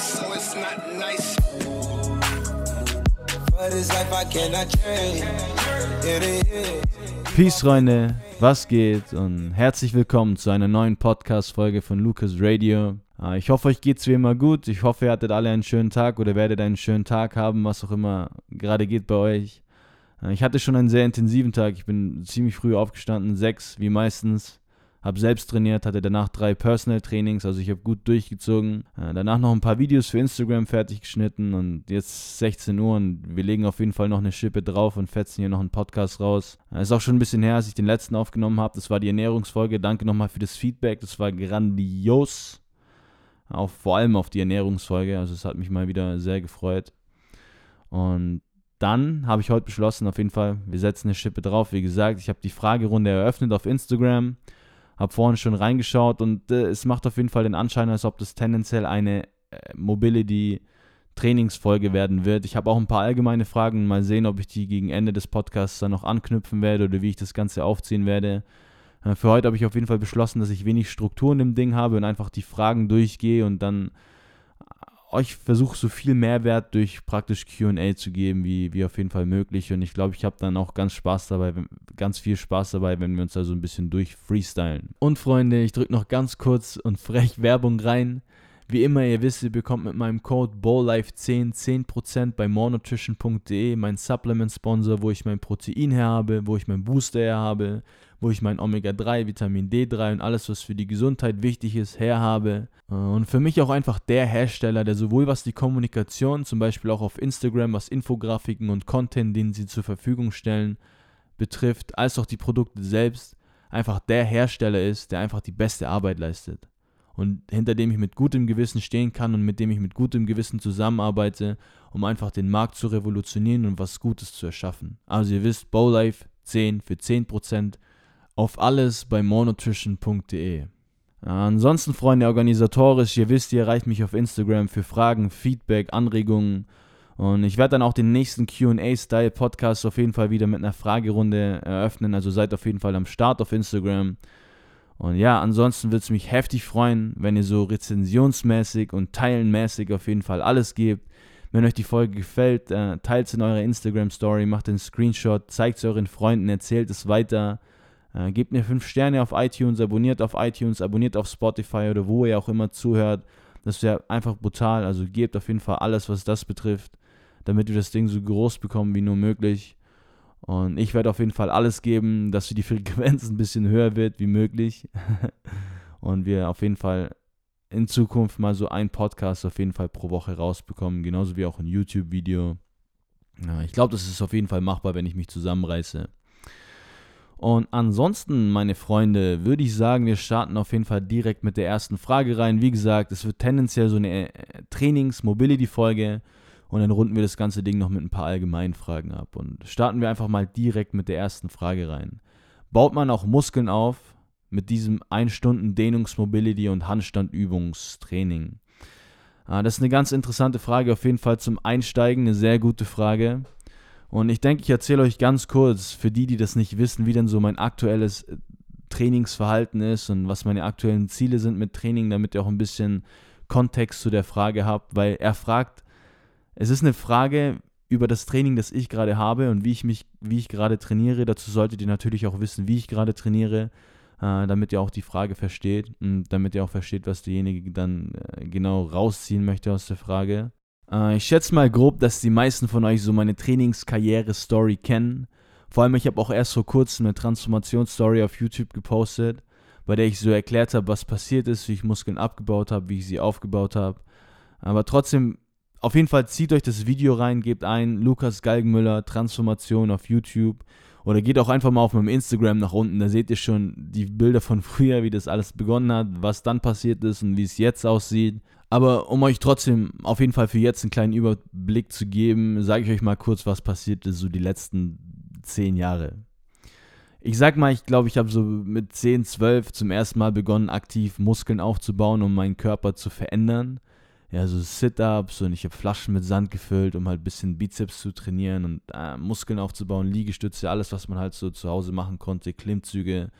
so it's not nice. Peace, Freunde, was geht? Und herzlich willkommen zu einer neuen Podcast-Folge von Lucas Radio. Ah, ich hoffe, euch geht's wie immer gut. Ich hoffe, ihr hattet alle einen schönen Tag oder werdet einen schönen Tag haben, was auch immer gerade geht bei euch. Ah, ich hatte schon einen sehr intensiven Tag. Ich bin ziemlich früh aufgestanden, sechs wie meistens habe selbst trainiert, hatte danach drei Personal Trainings, also ich habe gut durchgezogen. Äh, danach noch ein paar Videos für Instagram fertig geschnitten und jetzt 16 Uhr und wir legen auf jeden Fall noch eine Schippe drauf und fetzen hier noch einen Podcast raus. Äh, ist auch schon ein bisschen her, als ich den letzten aufgenommen habe. Das war die Ernährungsfolge. Danke nochmal für das Feedback. Das war grandios. Auch vor allem auf die Ernährungsfolge. Also es hat mich mal wieder sehr gefreut. Und dann habe ich heute beschlossen, auf jeden Fall, wir setzen eine Schippe drauf. Wie gesagt, ich habe die Fragerunde eröffnet auf Instagram. Habe vorhin schon reingeschaut und äh, es macht auf jeden Fall den Anschein, als ob das tendenziell eine äh, Mobility Trainingsfolge werden wird. Ich habe auch ein paar allgemeine Fragen. Mal sehen, ob ich die gegen Ende des Podcasts dann noch anknüpfen werde oder wie ich das Ganze aufziehen werde. Äh, für heute habe ich auf jeden Fall beschlossen, dass ich wenig Strukturen im Ding habe und einfach die Fragen durchgehe und dann euch versuche so viel Mehrwert durch praktisch QA zu geben, wie, wie auf jeden Fall möglich. Und ich glaube, ich habe dann auch ganz Spaß dabei, ganz viel Spaß dabei, wenn wir uns da so ein bisschen durch freestylen. Und Freunde, ich drücke noch ganz kurz und frech Werbung rein. Wie immer, ihr wisst, ihr bekommt mit meinem Code BOWLIFE10 10% bei morenutrition.de, mein Supplement-Sponsor, wo ich mein Protein her habe, wo ich mein Booster her habe, wo ich mein Omega-3, Vitamin D3 und alles, was für die Gesundheit wichtig ist, her habe. Und für mich auch einfach der Hersteller, der sowohl was die Kommunikation, zum Beispiel auch auf Instagram, was Infografiken und Content, den sie zur Verfügung stellen, betrifft, als auch die Produkte selbst, einfach der Hersteller ist, der einfach die beste Arbeit leistet und hinter dem ich mit gutem Gewissen stehen kann und mit dem ich mit gutem Gewissen zusammenarbeite, um einfach den Markt zu revolutionieren und was Gutes zu erschaffen. Also ihr wisst, Bowlife 10 für 10% auf alles bei monotrition.de. Ansonsten, Freunde, organisatorisch, ihr wisst, ihr erreicht mich auf Instagram für Fragen, Feedback, Anregungen. Und ich werde dann auch den nächsten QA-Style-Podcast auf jeden Fall wieder mit einer Fragerunde eröffnen. Also seid auf jeden Fall am Start auf Instagram. Und ja, ansonsten würde es mich heftig freuen, wenn ihr so rezensionsmäßig und teilenmäßig auf jeden Fall alles gebt. Wenn euch die Folge gefällt, äh, teilt es in eurer Instagram-Story, macht einen Screenshot, zeigt es euren Freunden, erzählt es weiter. Äh, gebt mir 5 Sterne auf iTunes, abonniert auf iTunes, abonniert auf Spotify oder wo ihr auch immer zuhört. Das wäre einfach brutal. Also gebt auf jeden Fall alles, was das betrifft, damit wir das Ding so groß bekommen wie nur möglich. Und ich werde auf jeden Fall alles geben, dass die Frequenz ein bisschen höher wird wie möglich. und wir auf jeden Fall in Zukunft mal so einen Podcast auf jeden Fall pro Woche rausbekommen, genauso wie auch ein YouTube-Video. Ja, ich glaube, das ist auf jeden Fall machbar, wenn ich mich zusammenreiße. Und ansonsten, meine Freunde, würde ich sagen, wir starten auf jeden Fall direkt mit der ersten Frage rein. Wie gesagt, es wird tendenziell so eine äh, Trainings-Mobility-Folge. Und dann runden wir das ganze Ding noch mit ein paar allgemeinen Fragen ab. Und starten wir einfach mal direkt mit der ersten Frage rein. Baut man auch Muskeln auf mit diesem 1 Stunden Dehnungsmobility und Handstandübungstraining? Ah, das ist eine ganz interessante Frage, auf jeden Fall zum Einsteigen, eine sehr gute Frage. Und ich denke, ich erzähle euch ganz kurz, für die, die das nicht wissen, wie denn so mein aktuelles äh, Trainingsverhalten ist und was meine aktuellen Ziele sind mit Training, damit ihr auch ein bisschen Kontext zu der Frage habt, weil er fragt, es ist eine Frage über das Training, das ich gerade habe und wie ich mich, wie ich gerade trainiere. Dazu solltet ihr natürlich auch wissen, wie ich gerade trainiere, äh, damit ihr auch die Frage versteht und damit ihr auch versteht, was derjenige dann äh, genau rausziehen möchte aus der Frage. Äh, ich schätze mal grob, dass die meisten von euch so meine Trainingskarriere-Story kennen. Vor allem, ich habe auch erst vor kurzem eine Transformationsstory auf YouTube gepostet, bei der ich so erklärt habe, was passiert ist, wie ich Muskeln abgebaut habe, wie ich sie aufgebaut habe. Aber trotzdem auf jeden Fall zieht euch das Video rein, gebt ein Lukas Galgenmüller Transformation auf YouTube oder geht auch einfach mal auf meinem Instagram nach unten, da seht ihr schon die Bilder von früher, wie das alles begonnen hat, was dann passiert ist und wie es jetzt aussieht. Aber um euch trotzdem auf jeden Fall für jetzt einen kleinen Überblick zu geben, sage ich euch mal kurz, was passiert ist so die letzten zehn Jahre. Ich sag mal, ich glaube, ich habe so mit 10, 12 zum ersten Mal begonnen, aktiv Muskeln aufzubauen, um meinen Körper zu verändern ja, so Sit-Ups und ich habe Flaschen mit Sand gefüllt, um halt ein bisschen Bizeps zu trainieren und äh, Muskeln aufzubauen, Liegestütze, alles, was man halt so zu Hause machen konnte, Klimmzüge.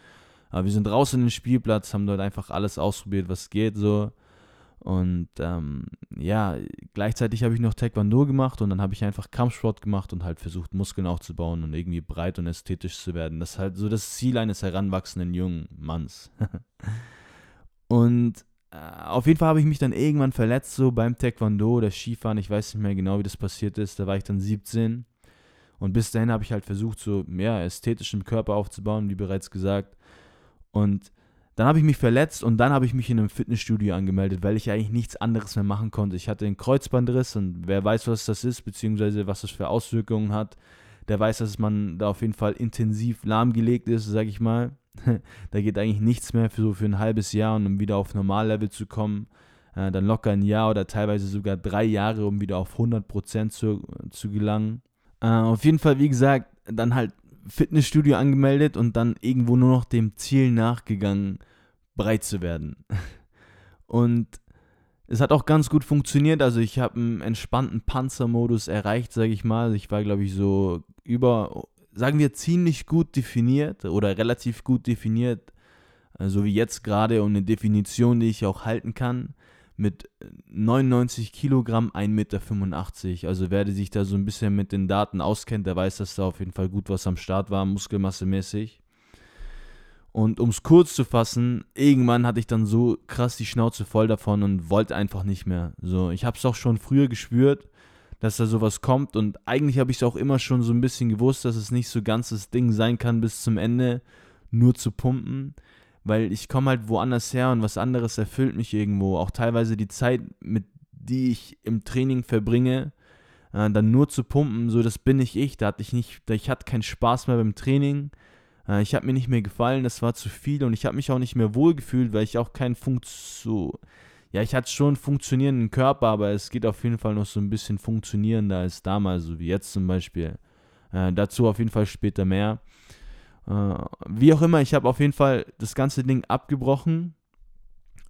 Aber wir sind raus in den Spielplatz, haben dort einfach alles ausprobiert, was geht so. Und ähm, ja, gleichzeitig habe ich noch Taekwondo gemacht und dann habe ich einfach Kampfsport gemacht und halt versucht, Muskeln aufzubauen und irgendwie breit und ästhetisch zu werden. Das ist halt so das Ziel eines heranwachsenden jungen Manns. und auf jeden Fall habe ich mich dann irgendwann verletzt, so beim Taekwondo oder Skifahren. Ich weiß nicht mehr genau, wie das passiert ist. Da war ich dann 17. Und bis dahin habe ich halt versucht, so mehr ästhetischen Körper aufzubauen, wie bereits gesagt. Und dann habe ich mich verletzt und dann habe ich mich in einem Fitnessstudio angemeldet, weil ich eigentlich nichts anderes mehr machen konnte. Ich hatte einen Kreuzbandriss und wer weiß, was das ist, beziehungsweise was das für Auswirkungen hat, der weiß, dass man da auf jeden Fall intensiv lahmgelegt ist, sage ich mal. Da geht eigentlich nichts mehr für so für ein halbes Jahr und um wieder auf Normallevel zu kommen. Äh, dann locker ein Jahr oder teilweise sogar drei Jahre, um wieder auf 100% zu, zu gelangen. Äh, auf jeden Fall, wie gesagt, dann halt Fitnessstudio angemeldet und dann irgendwo nur noch dem Ziel nachgegangen, breit zu werden. Und es hat auch ganz gut funktioniert. Also ich habe einen entspannten Panzermodus erreicht, sage ich mal. Ich war, glaube ich, so über, sagen wir, ziemlich gut definiert oder relativ gut definiert, so also wie jetzt gerade und eine Definition, die ich auch halten kann mit 99 Kilogramm 1,85 Meter. Also wer sich da so ein bisschen mit den Daten auskennt, der weiß, dass da auf jeden Fall gut was am Start war, muskelmassemäßig. Und um es kurz zu fassen, irgendwann hatte ich dann so krass die Schnauze voll davon und wollte einfach nicht mehr. So, ich habe es auch schon früher gespürt, dass da sowas kommt und eigentlich habe ich es auch immer schon so ein bisschen gewusst, dass es nicht so ganz das Ding sein kann bis zum Ende, nur zu pumpen weil ich komme halt woanders her und was anderes erfüllt mich irgendwo. Auch teilweise die Zeit, mit die ich im Training verbringe, äh, dann nur zu pumpen, so das bin nicht ich. Da hatte ich nicht, ich hatte keinen Spaß mehr beim Training. Äh, ich habe mir nicht mehr gefallen, das war zu viel und ich habe mich auch nicht mehr wohl gefühlt, weil ich auch keinen Funk so ja, ich hatte schon funktionierenden Körper, aber es geht auf jeden Fall noch so ein bisschen funktionierender als damals, so wie jetzt zum Beispiel. Äh, dazu auf jeden Fall später mehr. Äh, wie auch immer, ich habe auf jeden Fall das ganze Ding abgebrochen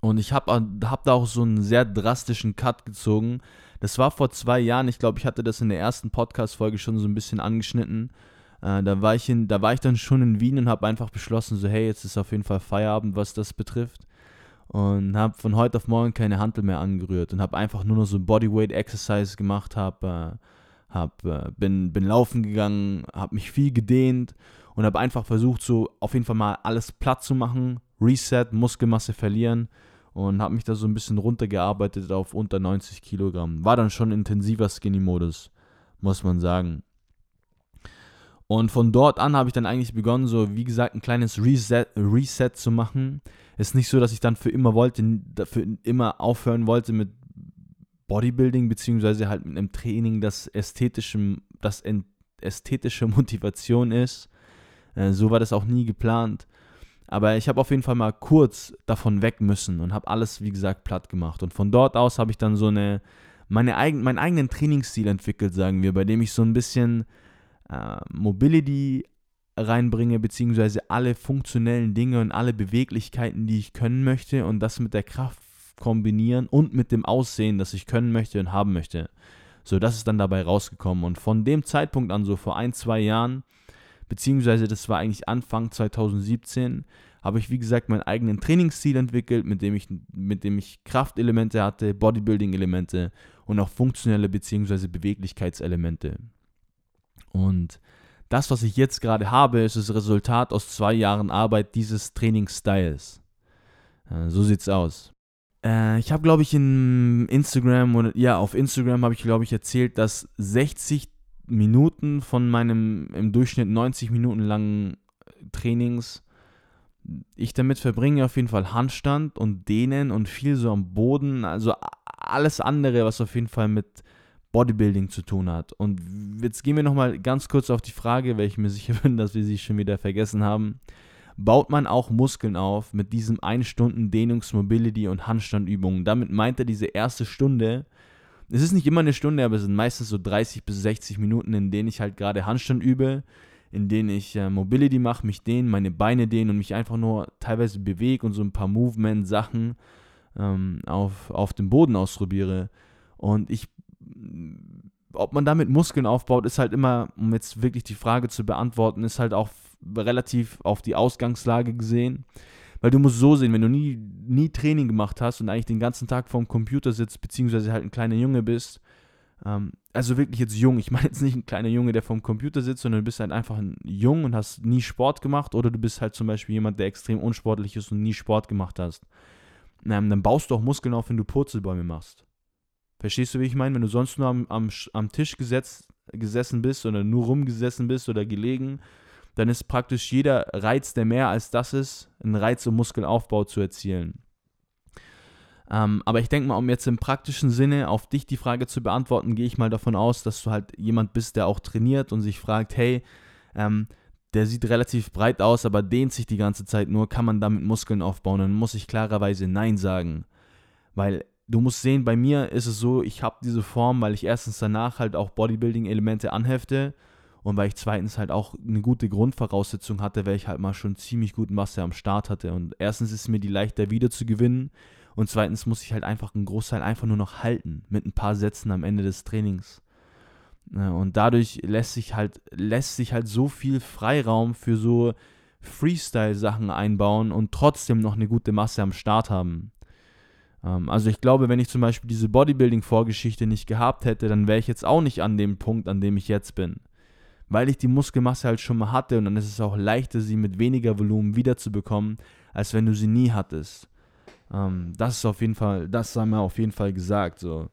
und ich habe hab da auch so einen sehr drastischen Cut gezogen. Das war vor zwei Jahren, ich glaube, ich hatte das in der ersten Podcast-Folge schon so ein bisschen angeschnitten. Äh, da, war ich in, da war ich dann schon in Wien und habe einfach beschlossen, so hey, jetzt ist auf jeden Fall Feierabend, was das betrifft. Und habe von heute auf morgen keine Hantel mehr angerührt und habe einfach nur noch so Bodyweight Exercise gemacht, hab, äh, hab, äh, bin, bin laufen gegangen, habe mich viel gedehnt und habe einfach versucht, so auf jeden Fall mal alles platt zu machen, Reset, Muskelmasse verlieren und habe mich da so ein bisschen runtergearbeitet auf unter 90 Kilogramm. War dann schon intensiver Skinny-Modus, muss man sagen. Und von dort an habe ich dann eigentlich begonnen, so wie gesagt, ein kleines Reset, Reset zu machen. Ist nicht so, dass ich dann für immer wollte, für immer aufhören wollte mit Bodybuilding, beziehungsweise halt mit einem Training, das ästhetische, das ästhetische Motivation ist. Äh, so war das auch nie geplant. Aber ich habe auf jeden Fall mal kurz davon weg müssen und habe alles, wie gesagt, platt gemacht. Und von dort aus habe ich dann so eine, meine eigen, meinen eigenen Trainingsstil entwickelt, sagen wir, bei dem ich so ein bisschen äh, Mobility reinbringe, beziehungsweise alle funktionellen Dinge und alle Beweglichkeiten, die ich können möchte und das mit der Kraft kombinieren und mit dem Aussehen, das ich können möchte und haben möchte. So, das ist dann dabei rausgekommen. Und von dem Zeitpunkt an, so vor ein, zwei Jahren, beziehungsweise das war eigentlich Anfang 2017, habe ich wie gesagt meinen eigenen Trainingsstil entwickelt, mit dem ich, mit dem ich Kraftelemente hatte, Bodybuilding-Elemente und auch funktionelle beziehungsweise Beweglichkeitselemente. Und das, was ich jetzt gerade habe, ist das Resultat aus zwei Jahren Arbeit dieses Trainingsstyles. Äh, so sieht's aus. Äh, ich habe, glaube ich, in Instagram oder ja, auf Instagram habe ich, glaube ich, erzählt, dass 60 Minuten von meinem im Durchschnitt 90 Minuten langen Trainings ich damit verbringe auf jeden Fall Handstand und Dehnen und viel so am Boden, also alles andere, was auf jeden Fall mit Bodybuilding zu tun hat. Und jetzt gehen wir nochmal ganz kurz auf die Frage, weil ich mir sicher bin, dass wir sie schon wieder vergessen haben. Baut man auch Muskeln auf mit diesem 1 Stunden Dehnungs-, Mobility- und Handstandübungen? Damit meint er diese erste Stunde, es ist nicht immer eine Stunde, aber es sind meistens so 30 bis 60 Minuten, in denen ich halt gerade Handstand übe, in denen ich äh, Mobility mache, mich dehne, meine Beine dehne und mich einfach nur teilweise bewege und so ein paar Movement-Sachen ähm, auf, auf dem Boden ausprobiere. Und ich, ob man damit Muskeln aufbaut, ist halt immer, um jetzt wirklich die Frage zu beantworten, ist halt auch relativ auf die Ausgangslage gesehen. Weil du musst so sehen, wenn du nie, nie Training gemacht hast und eigentlich den ganzen Tag vorm Computer sitzt, beziehungsweise halt ein kleiner Junge bist, ähm, also wirklich jetzt jung, ich meine jetzt nicht ein kleiner Junge, der vorm Computer sitzt, sondern du bist halt einfach ein Jung und hast nie Sport gemacht oder du bist halt zum Beispiel jemand, der extrem unsportlich ist und nie Sport gemacht hast. Ähm, dann baust du auch Muskeln auf, wenn du Purzelbäume machst. Verstehst du, wie ich meine? Wenn du sonst nur am, am, am Tisch gesetzt, gesessen bist oder nur rumgesessen bist oder gelegen, dann ist praktisch jeder Reiz, der mehr als das ist, ein Reiz, um Muskelaufbau zu erzielen. Ähm, aber ich denke mal, um jetzt im praktischen Sinne auf dich die Frage zu beantworten, gehe ich mal davon aus, dass du halt jemand bist, der auch trainiert und sich fragt, hey, ähm, der sieht relativ breit aus, aber dehnt sich die ganze Zeit nur, kann man damit Muskeln aufbauen? Dann muss ich klarerweise Nein sagen. Weil du musst sehen, bei mir ist es so, ich habe diese Form, weil ich erstens danach halt auch Bodybuilding-Elemente anhefte und weil ich zweitens halt auch eine gute Grundvoraussetzung hatte, weil ich halt mal schon ziemlich guten Masse am Start hatte. Und erstens ist mir die leichter wieder zu gewinnen und zweitens muss ich halt einfach einen Großteil einfach nur noch halten mit ein paar Sätzen am Ende des Trainings. Und dadurch lässt sich halt, lässt sich halt so viel Freiraum für so Freestyle-Sachen einbauen und trotzdem noch eine gute Masse am Start haben. Ähm, also ich glaube, wenn ich zum Beispiel diese Bodybuilding-Vorgeschichte nicht gehabt hätte, dann wäre ich jetzt auch nicht an dem Punkt, an dem ich jetzt bin. Weil ich die Muskelmasse halt schon mal hatte und dann ist es auch leichter, sie mit weniger Volumen wiederzubekommen, als wenn du sie nie hattest. Ähm, das ist auf jeden Fall, das haben wir auf jeden Fall gesagt. So.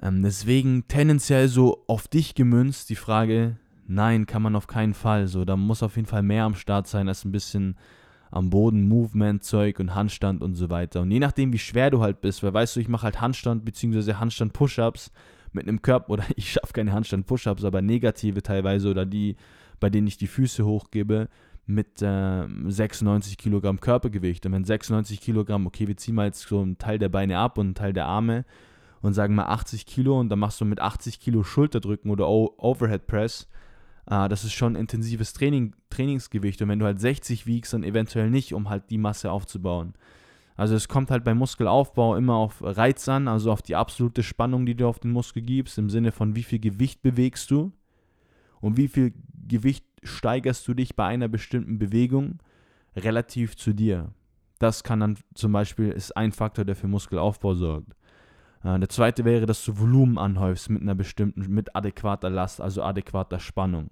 Ähm, deswegen tendenziell so auf dich gemünzt die Frage, nein, kann man auf keinen Fall. So, da muss auf jeden Fall mehr am Start sein als ein bisschen am Boden, Movement-Zeug und Handstand und so weiter. Und je nachdem, wie schwer du halt bist, weil weißt du, ich mache halt Handstand bzw. Handstand-Push-Ups mit einem Körper, oder ich schaffe keine Handstand-Push-Ups, aber negative teilweise oder die, bei denen ich die Füße hochgebe, mit äh, 96 Kilogramm Körpergewicht. Und wenn 96 Kilogramm, okay, wir ziehen mal jetzt so einen Teil der Beine ab und einen Teil der Arme und sagen mal 80 Kilo und dann machst du mit 80 Kilo Schulterdrücken oder o Overhead Press, äh, das ist schon intensives Training, Trainingsgewicht. Und wenn du halt 60 wiegst, dann eventuell nicht, um halt die Masse aufzubauen. Also es kommt halt beim Muskelaufbau immer auf Reiz an, also auf die absolute Spannung, die du auf den Muskel gibst, im Sinne von wie viel Gewicht bewegst du und wie viel Gewicht steigerst du dich bei einer bestimmten Bewegung relativ zu dir. Das kann dann zum Beispiel, ist ein Faktor, der für Muskelaufbau sorgt. Äh, der zweite wäre, dass du Volumen anhäufst mit einer bestimmten, mit adäquater Last, also adäquater Spannung.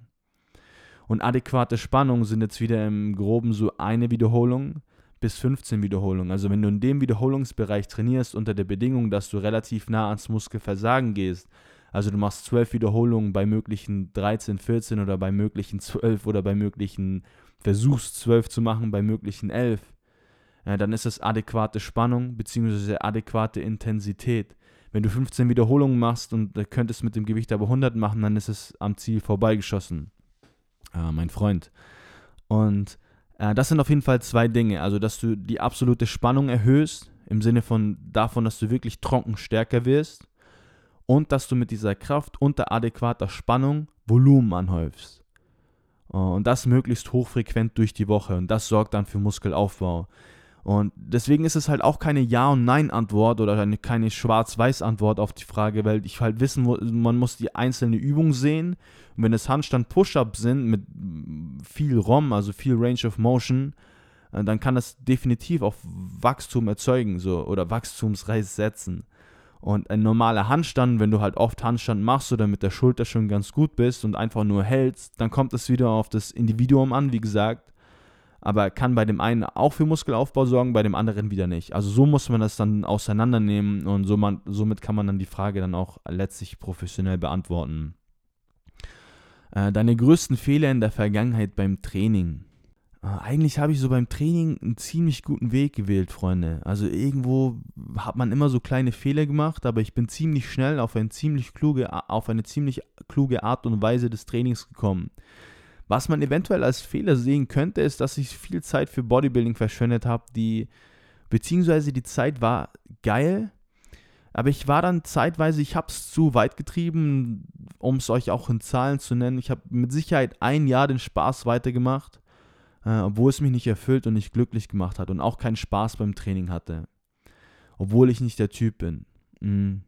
Und adäquate Spannung sind jetzt wieder im Groben so eine Wiederholung bis 15 Wiederholungen. Also wenn du in dem Wiederholungsbereich trainierst unter der Bedingung, dass du relativ nah ans Muskelversagen gehst, also du machst 12 Wiederholungen bei möglichen 13, 14 oder bei möglichen 12 oder bei möglichen, versuchst 12 zu machen, bei möglichen 11, ja, dann ist es adäquate Spannung bzw. adäquate Intensität. Wenn du 15 Wiederholungen machst und äh, könntest mit dem Gewicht aber 100 machen, dann ist es am Ziel vorbeigeschossen. Äh, mein Freund. Und äh, das sind auf jeden Fall zwei Dinge. Also, dass du die absolute Spannung erhöhst, im Sinne von davon, dass du wirklich trocken stärker wirst und dass du mit dieser Kraft unter adäquater Spannung Volumen anhäufst. Äh, und das möglichst hochfrequent durch die Woche. Und das sorgt dann für Muskelaufbau. Und deswegen ist es halt auch keine Ja- und Nein-Antwort oder eine, keine Schwarz-Weiß-Antwort auf die Frage, weil ich halt wissen, man muss die einzelne Übung sehen. Und wenn es Handstand-Push-Ups sind mit viel ROM, also viel Range of Motion, äh, dann kann das definitiv auch Wachstum erzeugen so, oder Wachstumsreiz setzen. Und ein normaler Handstand, wenn du halt oft Handstand machst oder mit der Schulter schon ganz gut bist und einfach nur hältst, dann kommt es wieder auf das Individuum an, wie gesagt. Aber kann bei dem einen auch für Muskelaufbau sorgen, bei dem anderen wieder nicht. Also so muss man das dann auseinandernehmen und so man, somit kann man dann die Frage dann auch letztlich professionell beantworten. Äh, deine größten Fehler in der Vergangenheit beim Training. Äh, eigentlich habe ich so beim Training einen ziemlich guten Weg gewählt, Freunde. Also irgendwo hat man immer so kleine Fehler gemacht, aber ich bin ziemlich schnell auf, ein ziemlich kluge, auf eine ziemlich kluge Art und Weise des Trainings gekommen. Was man eventuell als Fehler sehen könnte, ist, dass ich viel Zeit für Bodybuilding verschwendet habe, die beziehungsweise die Zeit war geil, aber ich war dann zeitweise, ich habe es zu weit getrieben, um es euch auch in Zahlen zu nennen. Ich habe mit Sicherheit ein Jahr den Spaß weitergemacht äh, obwohl es mich nicht erfüllt und nicht glücklich gemacht hat und auch keinen Spaß beim Training hatte. Obwohl ich nicht der Typ bin. Mhm.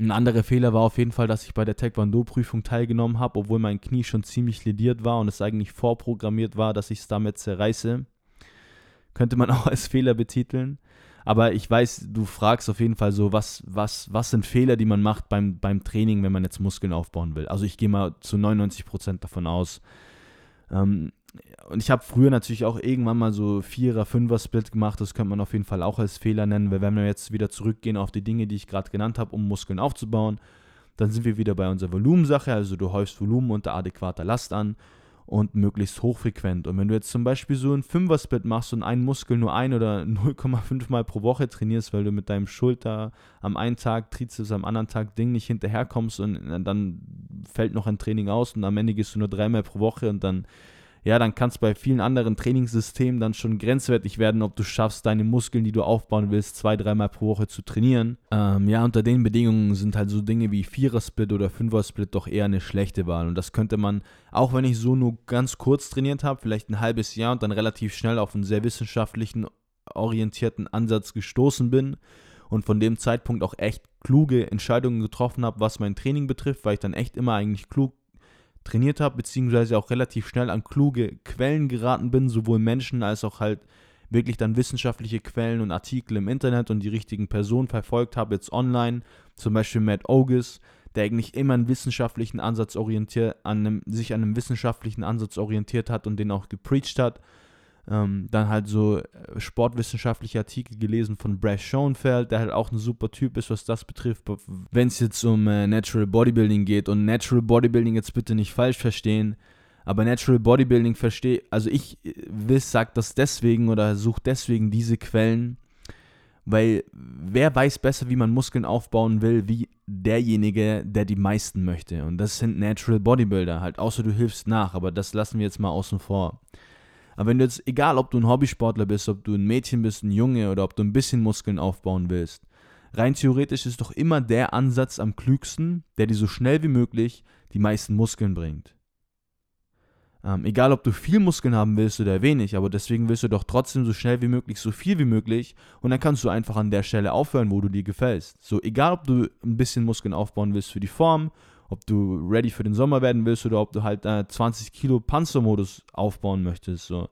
Ein anderer Fehler war auf jeden Fall, dass ich bei der Taekwondo-Prüfung teilgenommen habe, obwohl mein Knie schon ziemlich lediert war und es eigentlich vorprogrammiert war, dass ich es damit zerreiße. könnte man auch als Fehler betiteln. Aber ich weiß, du fragst auf jeden Fall so, was, was, was sind Fehler, die man macht beim, beim Training, wenn man jetzt Muskeln aufbauen will. Also ich gehe mal zu 99% davon aus. Ähm, und ich habe früher natürlich auch irgendwann mal so Vierer-, Fünfer-Split gemacht. Das könnte man auf jeden Fall auch als Fehler nennen, weil wenn wir jetzt wieder zurückgehen auf die Dinge, die ich gerade genannt habe, um Muskeln aufzubauen, dann sind wir wieder bei unserer Volumensache. Also du häufst Volumen unter adäquater Last an und möglichst hochfrequent. Und wenn du jetzt zum Beispiel so ein Fünfer-Split machst und einen Muskel nur ein oder 0,5 Mal pro Woche trainierst, weil du mit deinem Schulter am einen Tag, Trizeps am anderen Tag Ding nicht hinterherkommst und dann fällt noch ein Training aus und am Ende gehst du nur dreimal pro Woche und dann ja, dann kann es bei vielen anderen Trainingssystemen dann schon grenzwertig werden, ob du schaffst, deine Muskeln, die du aufbauen willst, zwei, dreimal pro Woche zu trainieren. Ähm, ja, unter den Bedingungen sind halt so Dinge wie Vierer-Split oder Fünfer-Split doch eher eine schlechte Wahl. Und das könnte man, auch wenn ich so nur ganz kurz trainiert habe, vielleicht ein halbes Jahr und dann relativ schnell auf einen sehr wissenschaftlichen, orientierten Ansatz gestoßen bin und von dem Zeitpunkt auch echt kluge Entscheidungen getroffen habe, was mein Training betrifft, weil ich dann echt immer eigentlich klug trainiert habe, beziehungsweise auch relativ schnell an kluge Quellen geraten bin, sowohl Menschen als auch halt wirklich dann wissenschaftliche Quellen und Artikel im Internet und die richtigen Personen verfolgt habe, jetzt online, zum Beispiel Matt Ogus, der eigentlich immer einen wissenschaftlichen Ansatz orientiert, an einem, sich an einem wissenschaftlichen Ansatz orientiert hat und den auch gepreacht hat ähm, dann halt so äh, sportwissenschaftliche Artikel gelesen von Brad Schoenfeld, der halt auch ein super Typ ist, was das betrifft, wenn es jetzt um äh, Natural Bodybuilding geht. Und Natural Bodybuilding jetzt bitte nicht falsch verstehen, aber Natural Bodybuilding verstehe, also ich äh, will sagt das deswegen oder suche deswegen diese Quellen, weil wer weiß besser, wie man Muskeln aufbauen will, wie derjenige, der die meisten möchte. Und das sind Natural Bodybuilder, halt, außer du hilfst nach, aber das lassen wir jetzt mal außen vor. Aber wenn du jetzt, egal ob du ein Hobbysportler bist, ob du ein Mädchen bist, ein Junge oder ob du ein bisschen Muskeln aufbauen willst, rein theoretisch ist doch immer der Ansatz am klügsten, der dir so schnell wie möglich die meisten Muskeln bringt. Ähm, egal, ob du viel Muskeln haben willst oder wenig, aber deswegen willst du doch trotzdem so schnell wie möglich, so viel wie möglich und dann kannst du einfach an der Stelle aufhören, wo du dir gefällst. So, egal, ob du ein bisschen Muskeln aufbauen willst für die Form ob du ready für den Sommer werden willst oder ob du halt äh, 20 Kilo Panzermodus aufbauen möchtest. So.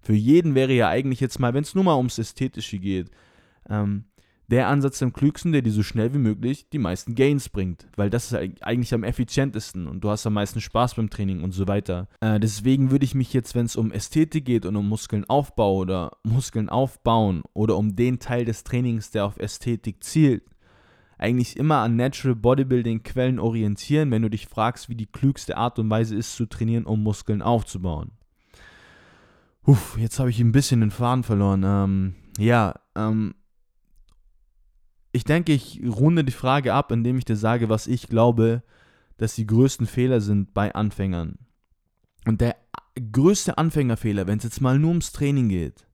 Für jeden wäre ja eigentlich jetzt mal, wenn es nur mal ums Ästhetische geht, ähm, der Ansatz am klügsten, der dir so schnell wie möglich die meisten Gains bringt. Weil das ist eigentlich am effizientesten und du hast am meisten Spaß beim Training und so weiter. Äh, deswegen würde ich mich jetzt, wenn es um Ästhetik geht und um Muskelaufbau oder Muskeln aufbauen oder um den Teil des Trainings, der auf Ästhetik zielt, eigentlich immer an Natural Bodybuilding Quellen orientieren, wenn du dich fragst, wie die klügste Art und Weise ist zu trainieren, um Muskeln aufzubauen. Uff, jetzt habe ich ein bisschen den Faden verloren. Ähm, ja, ähm, ich denke, ich runde die Frage ab, indem ich dir sage, was ich glaube, dass die größten Fehler sind bei Anfängern. Und der größte Anfängerfehler, wenn es jetzt mal nur ums Training geht,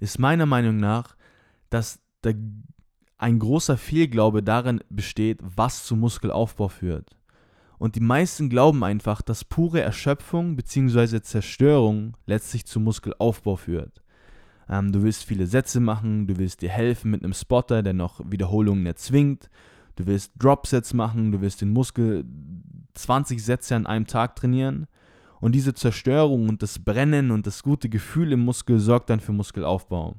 ist meiner Meinung nach, dass der ein großer Fehlglaube darin besteht, was zu Muskelaufbau führt. Und die meisten glauben einfach, dass pure Erschöpfung bzw. Zerstörung letztlich zu Muskelaufbau führt. Ähm, du willst viele Sätze machen, du willst dir helfen mit einem Spotter, der noch Wiederholungen erzwingt, du willst Dropsets machen, du willst den Muskel 20 Sätze an einem Tag trainieren. Und diese Zerstörung und das Brennen und das gute Gefühl im Muskel sorgt dann für Muskelaufbau.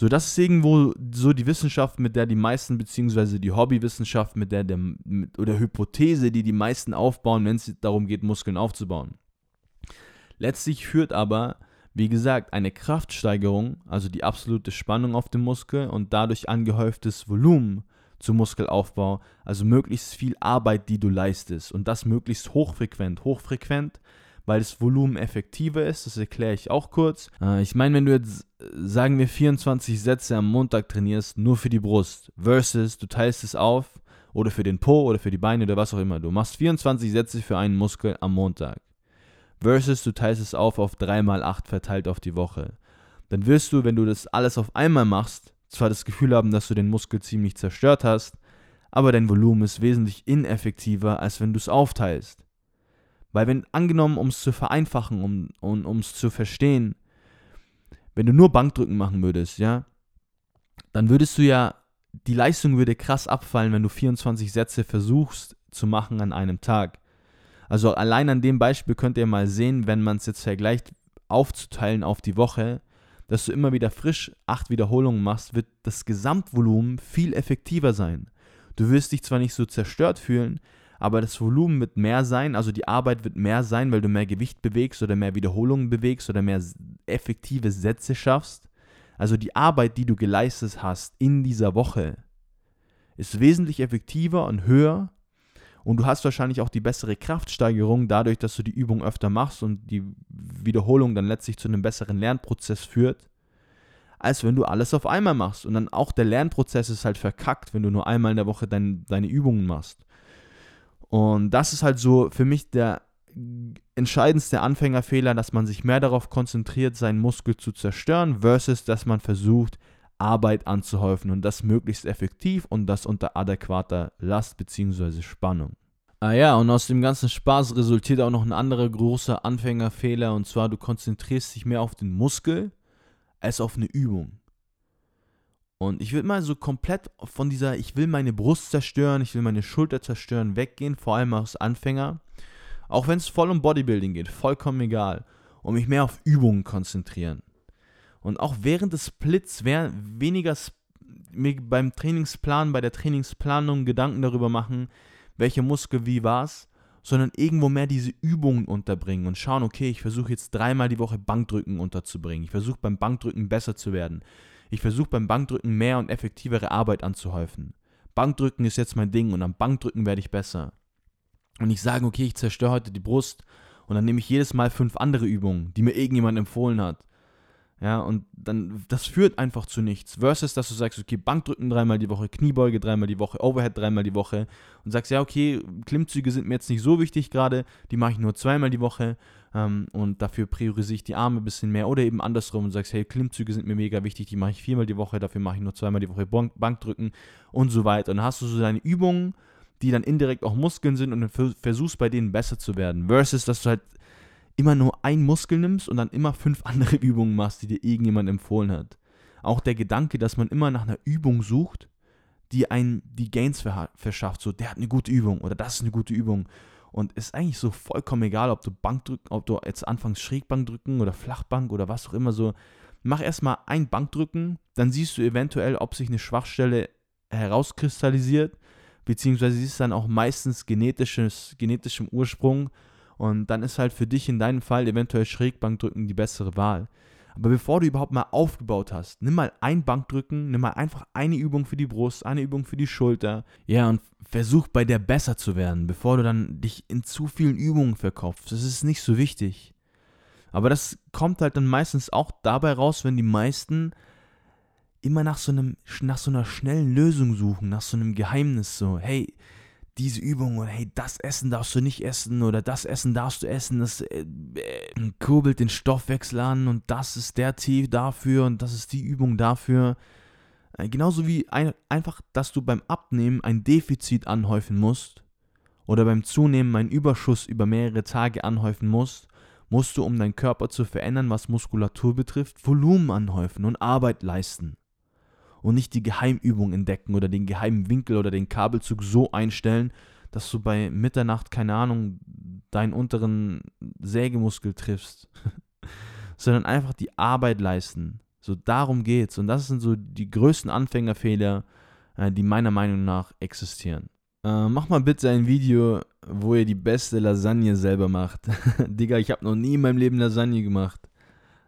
So, das ist irgendwo so die Wissenschaft, mit der die meisten, beziehungsweise die Hobbywissenschaft, mit der, der mit, oder Hypothese, die die meisten aufbauen, wenn es darum geht, Muskeln aufzubauen. Letztlich führt aber, wie gesagt, eine Kraftsteigerung, also die absolute Spannung auf dem Muskel und dadurch angehäuftes Volumen zum Muskelaufbau, also möglichst viel Arbeit, die du leistest und das möglichst hochfrequent. Hochfrequent weil das Volumen effektiver ist. Das erkläre ich auch kurz. Äh, ich meine, wenn du jetzt, sagen wir, 24 Sätze am Montag trainierst, nur für die Brust, versus du teilst es auf oder für den Po oder für die Beine oder was auch immer. Du machst 24 Sätze für einen Muskel am Montag. Versus du teilst es auf auf 3x8 verteilt auf die Woche. Dann wirst du, wenn du das alles auf einmal machst, zwar das Gefühl haben, dass du den Muskel ziemlich zerstört hast, aber dein Volumen ist wesentlich ineffektiver, als wenn du es aufteilst. Weil wenn, angenommen, um es zu vereinfachen, um es um, zu verstehen, wenn du nur Bankdrücken machen würdest, ja, dann würdest du ja, die Leistung würde krass abfallen, wenn du 24 Sätze versuchst zu machen an einem Tag. Also allein an dem Beispiel könnt ihr mal sehen, wenn man es jetzt vergleicht, aufzuteilen auf die Woche, dass du immer wieder frisch acht Wiederholungen machst, wird das Gesamtvolumen viel effektiver sein. Du wirst dich zwar nicht so zerstört fühlen, aber das Volumen wird mehr sein, also die Arbeit wird mehr sein, weil du mehr Gewicht bewegst oder mehr Wiederholungen bewegst oder mehr effektive Sätze schaffst. Also die Arbeit, die du geleistet hast in dieser Woche, ist wesentlich effektiver und höher und du hast wahrscheinlich auch die bessere Kraftsteigerung dadurch, dass du die Übung öfter machst und die Wiederholung dann letztlich zu einem besseren Lernprozess führt, als wenn du alles auf einmal machst. Und dann auch der Lernprozess ist halt verkackt, wenn du nur einmal in der Woche dein, deine Übungen machst. Und das ist halt so für mich der entscheidendste Anfängerfehler, dass man sich mehr darauf konzentriert, seinen Muskel zu zerstören, versus dass man versucht, Arbeit anzuhäufen und das möglichst effektiv und das unter adäquater Last bzw. Spannung. Ah ja, und aus dem ganzen Spaß resultiert auch noch ein anderer großer Anfängerfehler und zwar du konzentrierst dich mehr auf den Muskel als auf eine Übung. Und ich will mal so komplett von dieser, ich will meine Brust zerstören, ich will meine Schulter zerstören, weggehen, vor allem als Anfänger. Auch wenn es voll um Bodybuilding geht, vollkommen egal. Und mich mehr auf Übungen konzentrieren. Und auch während des Splits weniger mir beim Trainingsplan, bei der Trainingsplanung Gedanken darüber machen, welche Muskel wie war's, sondern irgendwo mehr diese Übungen unterbringen und schauen, okay, ich versuche jetzt dreimal die Woche Bankdrücken unterzubringen. Ich versuche beim Bankdrücken besser zu werden. Ich versuche beim Bankdrücken mehr und effektivere Arbeit anzuhäufen. Bankdrücken ist jetzt mein Ding und am Bankdrücken werde ich besser. Und ich sage, okay, ich zerstöre heute die Brust und dann nehme ich jedes Mal fünf andere Übungen, die mir irgendjemand empfohlen hat. Ja, und dann, das führt einfach zu nichts. Versus, dass du sagst, okay, Bankdrücken dreimal die Woche, Kniebeuge dreimal die Woche, Overhead dreimal die Woche und sagst, ja, okay, Klimmzüge sind mir jetzt nicht so wichtig gerade, die mache ich nur zweimal die Woche ähm, und dafür priorisiere ich die Arme ein bisschen mehr oder eben andersrum und sagst, hey, Klimmzüge sind mir mega wichtig, die mache ich viermal die Woche, dafür mache ich nur zweimal die Woche Bankdrücken und so weiter. Und dann hast du so deine Übungen, die dann indirekt auch Muskeln sind und dann versuchst bei denen besser zu werden. Versus, dass du halt immer nur einen Muskel nimmst und dann immer fünf andere Übungen machst, die dir irgendjemand empfohlen hat. Auch der Gedanke, dass man immer nach einer Übung sucht, die einen die Gains verschafft. So, der hat eine gute Übung oder das ist eine gute Übung. Und ist eigentlich so vollkommen egal, ob du Bankdrücken, ob du jetzt anfängst Schrägbank drücken oder Flachbank oder was auch immer so. Mach erstmal ein Bankdrücken, dann siehst du eventuell, ob sich eine Schwachstelle herauskristallisiert, beziehungsweise siehst dann auch meistens genetisches, genetischem Ursprung und dann ist halt für dich in deinem Fall eventuell Schrägbankdrücken die bessere Wahl. Aber bevor du überhaupt mal aufgebaut hast, nimm mal ein Bankdrücken, nimm mal einfach eine Übung für die Brust, eine Übung für die Schulter. Ja, und versuch bei der besser zu werden, bevor du dann dich in zu vielen Übungen verkopfst. Das ist nicht so wichtig. Aber das kommt halt dann meistens auch dabei raus, wenn die meisten immer nach so, einem, nach so einer schnellen Lösung suchen, nach so einem Geheimnis. So, hey, diese Übung oder hey, das Essen darfst du nicht essen oder das Essen darfst du essen, das äh, äh, kurbelt den Stoffwechsel an und das ist der Tee dafür und das ist die Übung dafür. Äh, genauso wie ein, einfach, dass du beim Abnehmen ein Defizit anhäufen musst oder beim Zunehmen einen Überschuss über mehrere Tage anhäufen musst, musst du, um deinen Körper zu verändern, was Muskulatur betrifft, Volumen anhäufen und Arbeit leisten und nicht die Geheimübung entdecken oder den geheimen Winkel oder den Kabelzug so einstellen, dass du bei Mitternacht, keine Ahnung, deinen unteren Sägemuskel triffst, sondern einfach die Arbeit leisten. So darum geht's. Und das sind so die größten Anfängerfehler, äh, die meiner Meinung nach existieren. Äh, mach mal bitte ein Video, wo ihr die beste Lasagne selber macht. Digga, ich habe noch nie in meinem Leben Lasagne gemacht.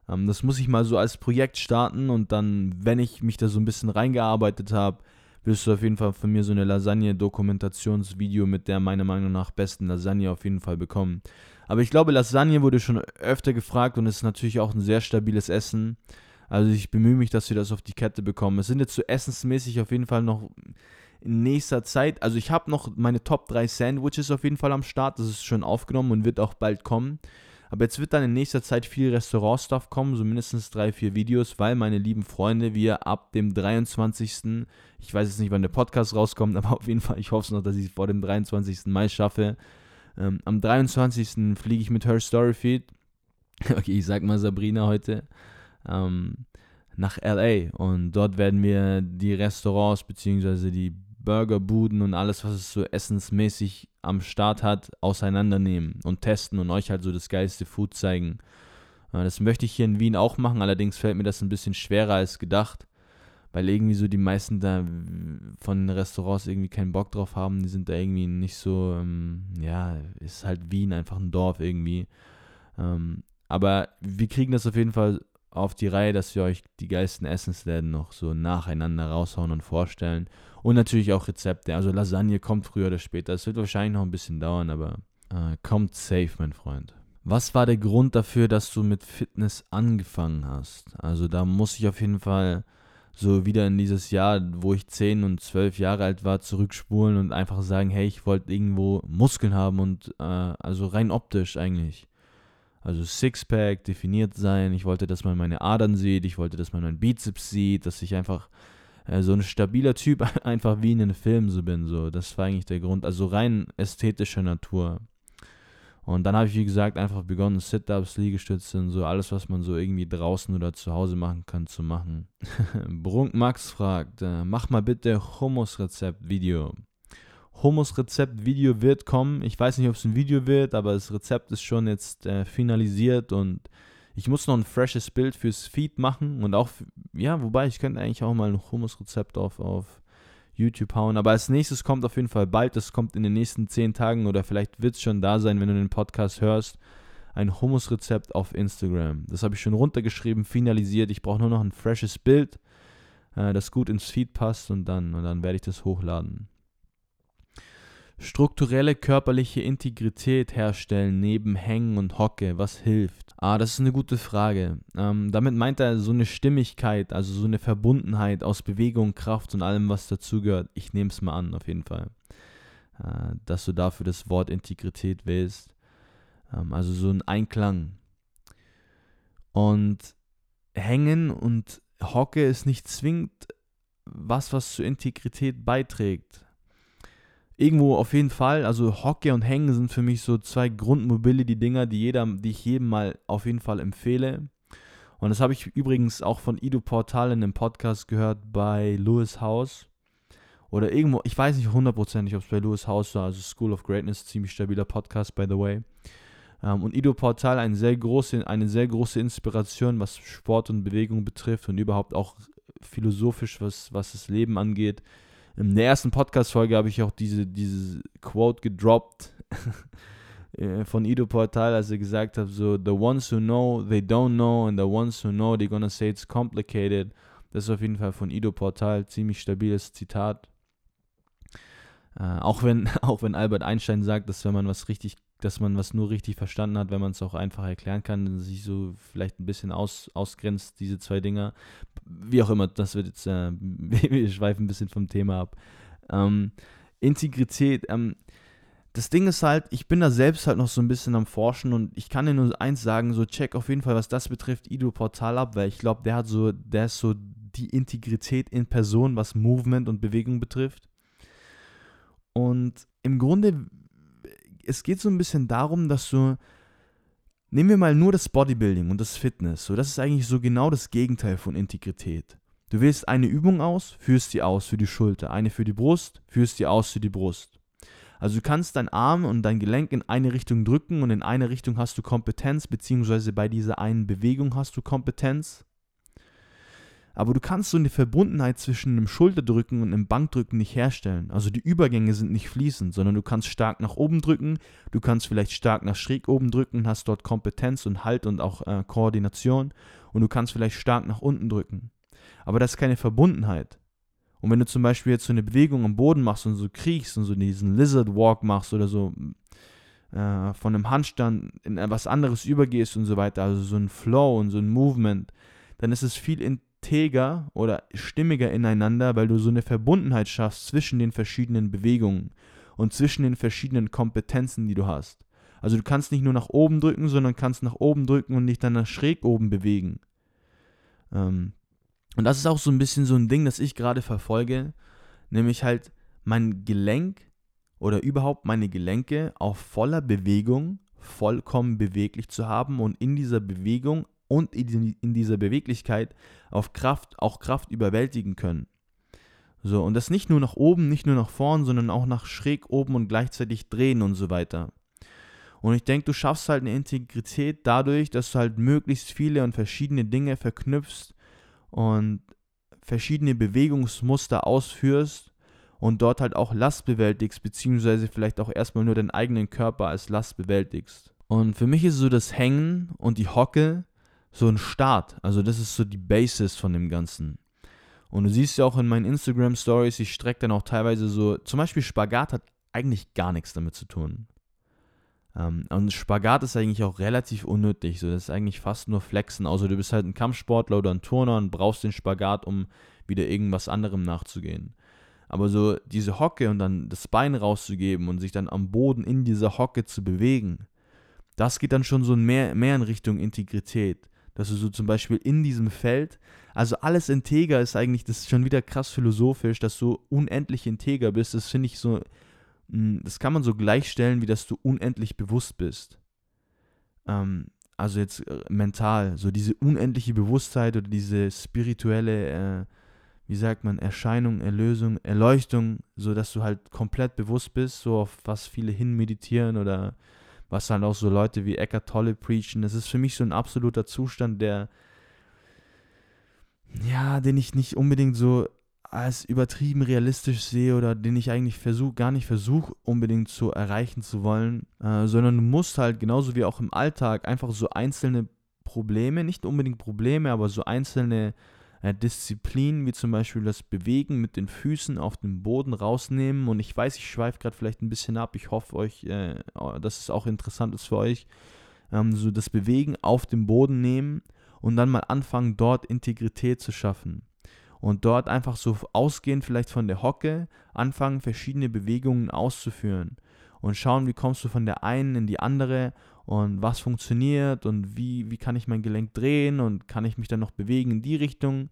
Ähm, das muss ich mal so als Projekt starten und dann, wenn ich mich da so ein bisschen reingearbeitet habe, wirst du auf jeden Fall von mir so eine Lasagne-Dokumentationsvideo mit der meiner Meinung nach besten Lasagne auf jeden Fall bekommen. Aber ich glaube, Lasagne wurde schon öfter gefragt und ist natürlich auch ein sehr stabiles Essen. Also ich bemühe mich, dass wir das auf die Kette bekommen. Es sind jetzt so essensmäßig auf jeden Fall noch in nächster Zeit. Also ich habe noch meine Top 3 Sandwiches auf jeden Fall am Start. Das ist schon aufgenommen und wird auch bald kommen. Aber jetzt wird dann in nächster Zeit viel Restaurant-Stuff kommen, so mindestens drei, vier Videos, weil meine lieben Freunde, wir ab dem 23. Ich weiß jetzt nicht, wann der Podcast rauskommt, aber auf jeden Fall, ich hoffe es noch, dass ich es vor dem 23. Mai schaffe. Ähm, am 23. fliege ich mit Her Story Feed. Okay, ich sag mal Sabrina heute. Ähm, nach LA und dort werden wir die Restaurants bzw. die Burgerbuden und alles, was es so essensmäßig am Start hat, auseinandernehmen und testen und euch halt so das geilste Food zeigen. Äh, das möchte ich hier in Wien auch machen, allerdings fällt mir das ein bisschen schwerer als gedacht, weil irgendwie so die meisten da von Restaurants irgendwie keinen Bock drauf haben. Die sind da irgendwie nicht so, ähm, ja, ist halt Wien einfach ein Dorf irgendwie. Ähm, aber wir kriegen das auf jeden Fall auf die Reihe, dass wir euch die geilsten Essensläden noch so nacheinander raushauen und vorstellen. Und natürlich auch Rezepte. Also Lasagne kommt früher oder später. Es wird wahrscheinlich noch ein bisschen dauern, aber äh, kommt safe, mein Freund. Was war der Grund dafür, dass du mit Fitness angefangen hast? Also da muss ich auf jeden Fall so wieder in dieses Jahr, wo ich 10 und 12 Jahre alt war, zurückspulen und einfach sagen, hey, ich wollte irgendwo Muskeln haben und äh, also rein optisch eigentlich. Also Sixpack, definiert sein. Ich wollte, dass man meine Adern sieht. Ich wollte, dass man meinen Bizeps sieht. Dass ich einfach äh, so ein stabiler Typ einfach wie in den Filmen so bin. So, das war eigentlich der Grund. Also rein ästhetischer Natur. Und dann habe ich, wie gesagt, einfach begonnen, Sit-Ups, Liegestütze und so, alles, was man so irgendwie draußen oder zu Hause machen kann, zu machen. Brunk Max fragt, äh, mach mal bitte Hummus-Rezept-Video. Hummus-Rezept-Video wird kommen. Ich weiß nicht, ob es ein Video wird, aber das Rezept ist schon jetzt äh, finalisiert und ich muss noch ein freshes Bild fürs Feed machen und auch, ja, wobei ich könnte eigentlich auch mal ein Hummus-Rezept auf, auf YouTube hauen. Aber als nächstes kommt auf jeden Fall bald, das kommt in den nächsten zehn Tagen oder vielleicht wird es schon da sein, wenn du den Podcast hörst, ein Hummus-Rezept auf Instagram. Das habe ich schon runtergeschrieben, finalisiert. Ich brauche nur noch ein freshes Bild, äh, das gut ins Feed passt und dann, und dann werde ich das hochladen strukturelle körperliche Integrität herstellen neben Hängen und Hocke? Was hilft? Ah, das ist eine gute Frage. Ähm, damit meint er so eine Stimmigkeit, also so eine Verbundenheit aus Bewegung, Kraft und allem, was dazugehört. Ich nehme es mal an, auf jeden Fall. Äh, dass du dafür das Wort Integrität wählst. Ähm, also so ein Einklang. Und Hängen und Hocke ist nicht zwingend was, was zur Integrität beiträgt irgendwo auf jeden Fall, also Hockey und Hängen sind für mich so zwei Grundmobility-Dinger, die, jeder, die ich jedem mal auf jeden Fall empfehle. Und das habe ich übrigens auch von Ido Portal in einem Podcast gehört bei Lewis House. Oder irgendwo, ich weiß nicht hundertprozentig, ob es bei Lewis House war, also School of Greatness, ziemlich stabiler Podcast, by the way. Ähm, und Ido Portal eine sehr, große, eine sehr große Inspiration, was Sport und Bewegung betrifft und überhaupt auch philosophisch, was, was das Leben angeht. In der ersten Podcast-Folge habe ich auch diese, diese Quote gedroppt äh, von Ido Portal, als er gesagt hat, so, the ones who know, they don't know, and the ones who know, they're gonna say it's complicated. Das ist auf jeden Fall von Ido Portal, ziemlich stabiles Zitat. Äh, auch, wenn, auch wenn Albert Einstein sagt, dass wenn man was richtig dass man was nur richtig verstanden hat, wenn man es auch einfach erklären kann, sich so vielleicht ein bisschen aus, ausgrenzt, diese zwei Dinger. Wie auch immer, das wird jetzt, äh, wir schweifen ein bisschen vom Thema ab. Ähm, Integrität, ähm, das Ding ist halt, ich bin da selbst halt noch so ein bisschen am Forschen und ich kann dir nur eins sagen, so check auf jeden Fall, was das betrifft, Ido Portal ab, weil ich glaube, der hat so, der ist so die Integrität in Person, was Movement und Bewegung betrifft. Und im Grunde es geht so ein bisschen darum, dass du, nehmen wir mal nur das Bodybuilding und das Fitness, so das ist eigentlich so genau das Gegenteil von Integrität. Du wählst eine Übung aus, führst die aus für die Schulter, eine für die Brust, führst die aus für die Brust. Also du kannst deinen Arm und dein Gelenk in eine Richtung drücken und in eine Richtung hast du Kompetenz, beziehungsweise bei dieser einen Bewegung hast du Kompetenz. Aber du kannst so eine Verbundenheit zwischen einem Schulterdrücken und einem Bankdrücken nicht herstellen. Also die Übergänge sind nicht fließend, sondern du kannst stark nach oben drücken, du kannst vielleicht stark nach schräg oben drücken, hast dort Kompetenz und Halt und auch äh, Koordination und du kannst vielleicht stark nach unten drücken. Aber das ist keine Verbundenheit. Und wenn du zum Beispiel jetzt so eine Bewegung am Boden machst und so kriechst und so diesen Lizard Walk machst oder so äh, von einem Handstand in etwas anderes übergehst und so weiter, also so ein Flow und so ein Movement, dann ist es viel in integer oder stimmiger ineinander, weil du so eine Verbundenheit schaffst zwischen den verschiedenen Bewegungen und zwischen den verschiedenen Kompetenzen, die du hast. Also du kannst nicht nur nach oben drücken, sondern kannst nach oben drücken und dich dann nach schräg oben bewegen. Ähm, und das ist auch so ein bisschen so ein Ding, das ich gerade verfolge, nämlich halt mein Gelenk oder überhaupt meine Gelenke auf voller Bewegung vollkommen beweglich zu haben und in dieser Bewegung und in dieser Beweglichkeit auf Kraft, auch Kraft überwältigen können. So, und das nicht nur nach oben, nicht nur nach vorn, sondern auch nach schräg oben und gleichzeitig drehen und so weiter. Und ich denke, du schaffst halt eine Integrität dadurch, dass du halt möglichst viele und verschiedene Dinge verknüpfst und verschiedene Bewegungsmuster ausführst und dort halt auch Last bewältigst, beziehungsweise vielleicht auch erstmal nur deinen eigenen Körper als Last bewältigst. Und für mich ist so das Hängen und die Hocke so ein Start. Also das ist so die Basis von dem Ganzen. Und du siehst ja auch in meinen Instagram Stories, ich strecke dann auch teilweise so, zum Beispiel Spagat hat eigentlich gar nichts damit zu tun. Ähm, und Spagat ist eigentlich auch relativ unnötig. So, das ist eigentlich fast nur Flexen. Außer du bist halt ein Kampfsportler oder ein Turner und brauchst den Spagat, um wieder irgendwas anderem nachzugehen. Aber so diese Hocke und dann das Bein rauszugeben und sich dann am Boden in dieser Hocke zu bewegen, das geht dann schon so mehr, mehr in Richtung Integrität. Dass du so zum Beispiel in diesem Feld, also alles integer ist eigentlich, das ist schon wieder krass philosophisch, dass du unendlich integer bist. Das finde ich so hm, das kann man so gleichstellen, wie dass du unendlich bewusst bist. Ähm, also jetzt äh, mental, so diese unendliche Bewusstheit oder diese spirituelle, äh, wie sagt man, Erscheinung, Erlösung, Erleuchtung, so dass du halt komplett bewusst bist, so auf was viele hin meditieren oder was halt auch so Leute wie Eckhart Tolle preachen. Das ist für mich so ein absoluter Zustand, der ja, den ich nicht unbedingt so als übertrieben realistisch sehe oder den ich eigentlich versuche, gar nicht versuche unbedingt zu erreichen zu wollen, äh, sondern du musst halt genauso wie auch im Alltag einfach so einzelne Probleme, nicht unbedingt Probleme, aber so einzelne äh, Disziplinen, wie zum Beispiel das Bewegen mit den Füßen auf dem Boden rausnehmen. Und ich weiß, ich schweife gerade vielleicht ein bisschen ab. Ich hoffe euch, äh, dass es auch interessant ist für euch. Ähm, so das Bewegen auf dem Boden nehmen und dann mal anfangen, dort Integrität zu schaffen und dort einfach so ausgehend vielleicht von der Hocke anfangen, verschiedene Bewegungen auszuführen und schauen, wie kommst du von der einen in die andere und was funktioniert und wie, wie kann ich mein Gelenk drehen und kann ich mich dann noch bewegen in die Richtung?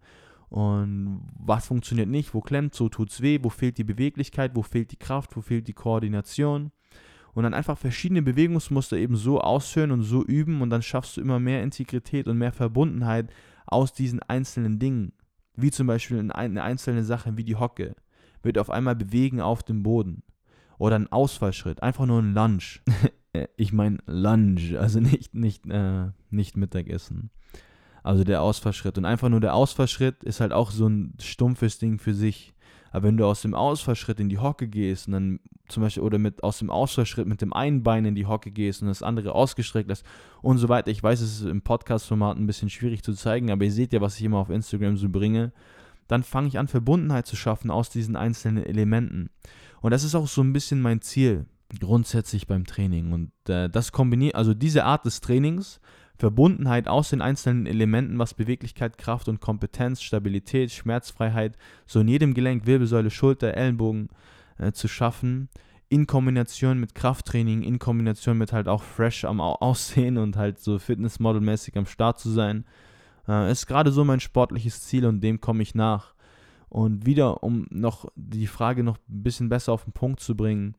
Und was funktioniert nicht, wo klemmt, so tut es weh, wo fehlt die Beweglichkeit, wo fehlt die Kraft, wo fehlt die Koordination? Und dann einfach verschiedene Bewegungsmuster eben so ausführen und so üben und dann schaffst du immer mehr Integrität und mehr Verbundenheit aus diesen einzelnen Dingen. Wie zum Beispiel eine einzelne Sache wie die Hocke, wird auf einmal bewegen auf dem Boden. Oder ein Ausfallschritt, einfach nur ein Lunge. ich meine Lunge, also nicht, nicht, äh, nicht Mittagessen. Also der Ausfallschritt. Und einfach nur der Ausfallschritt ist halt auch so ein stumpfes Ding für sich. Aber wenn du aus dem Ausfallschritt in die Hocke gehst und dann zum Beispiel oder mit aus dem Ausfallschritt mit dem einen Bein in die Hocke gehst und das andere ausgestreckt lässt und so weiter. Ich weiß, es ist im Podcast-Format ein bisschen schwierig zu zeigen, aber ihr seht ja, was ich immer auf Instagram so bringe. Dann fange ich an, Verbundenheit zu schaffen aus diesen einzelnen Elementen. Und das ist auch so ein bisschen mein Ziel grundsätzlich beim Training. Und äh, das kombiniert, also diese Art des Trainings Verbundenheit aus den einzelnen Elementen, was Beweglichkeit, Kraft und Kompetenz, Stabilität, Schmerzfreiheit, so in jedem Gelenk, Wirbelsäule, Schulter, Ellenbogen äh, zu schaffen, in Kombination mit Krafttraining, in Kombination mit halt auch fresh am Aussehen und halt so Fitnessmodel-mäßig am Start zu sein, äh, ist gerade so mein sportliches Ziel und dem komme ich nach. Und wieder, um noch die Frage noch ein bisschen besser auf den Punkt zu bringen,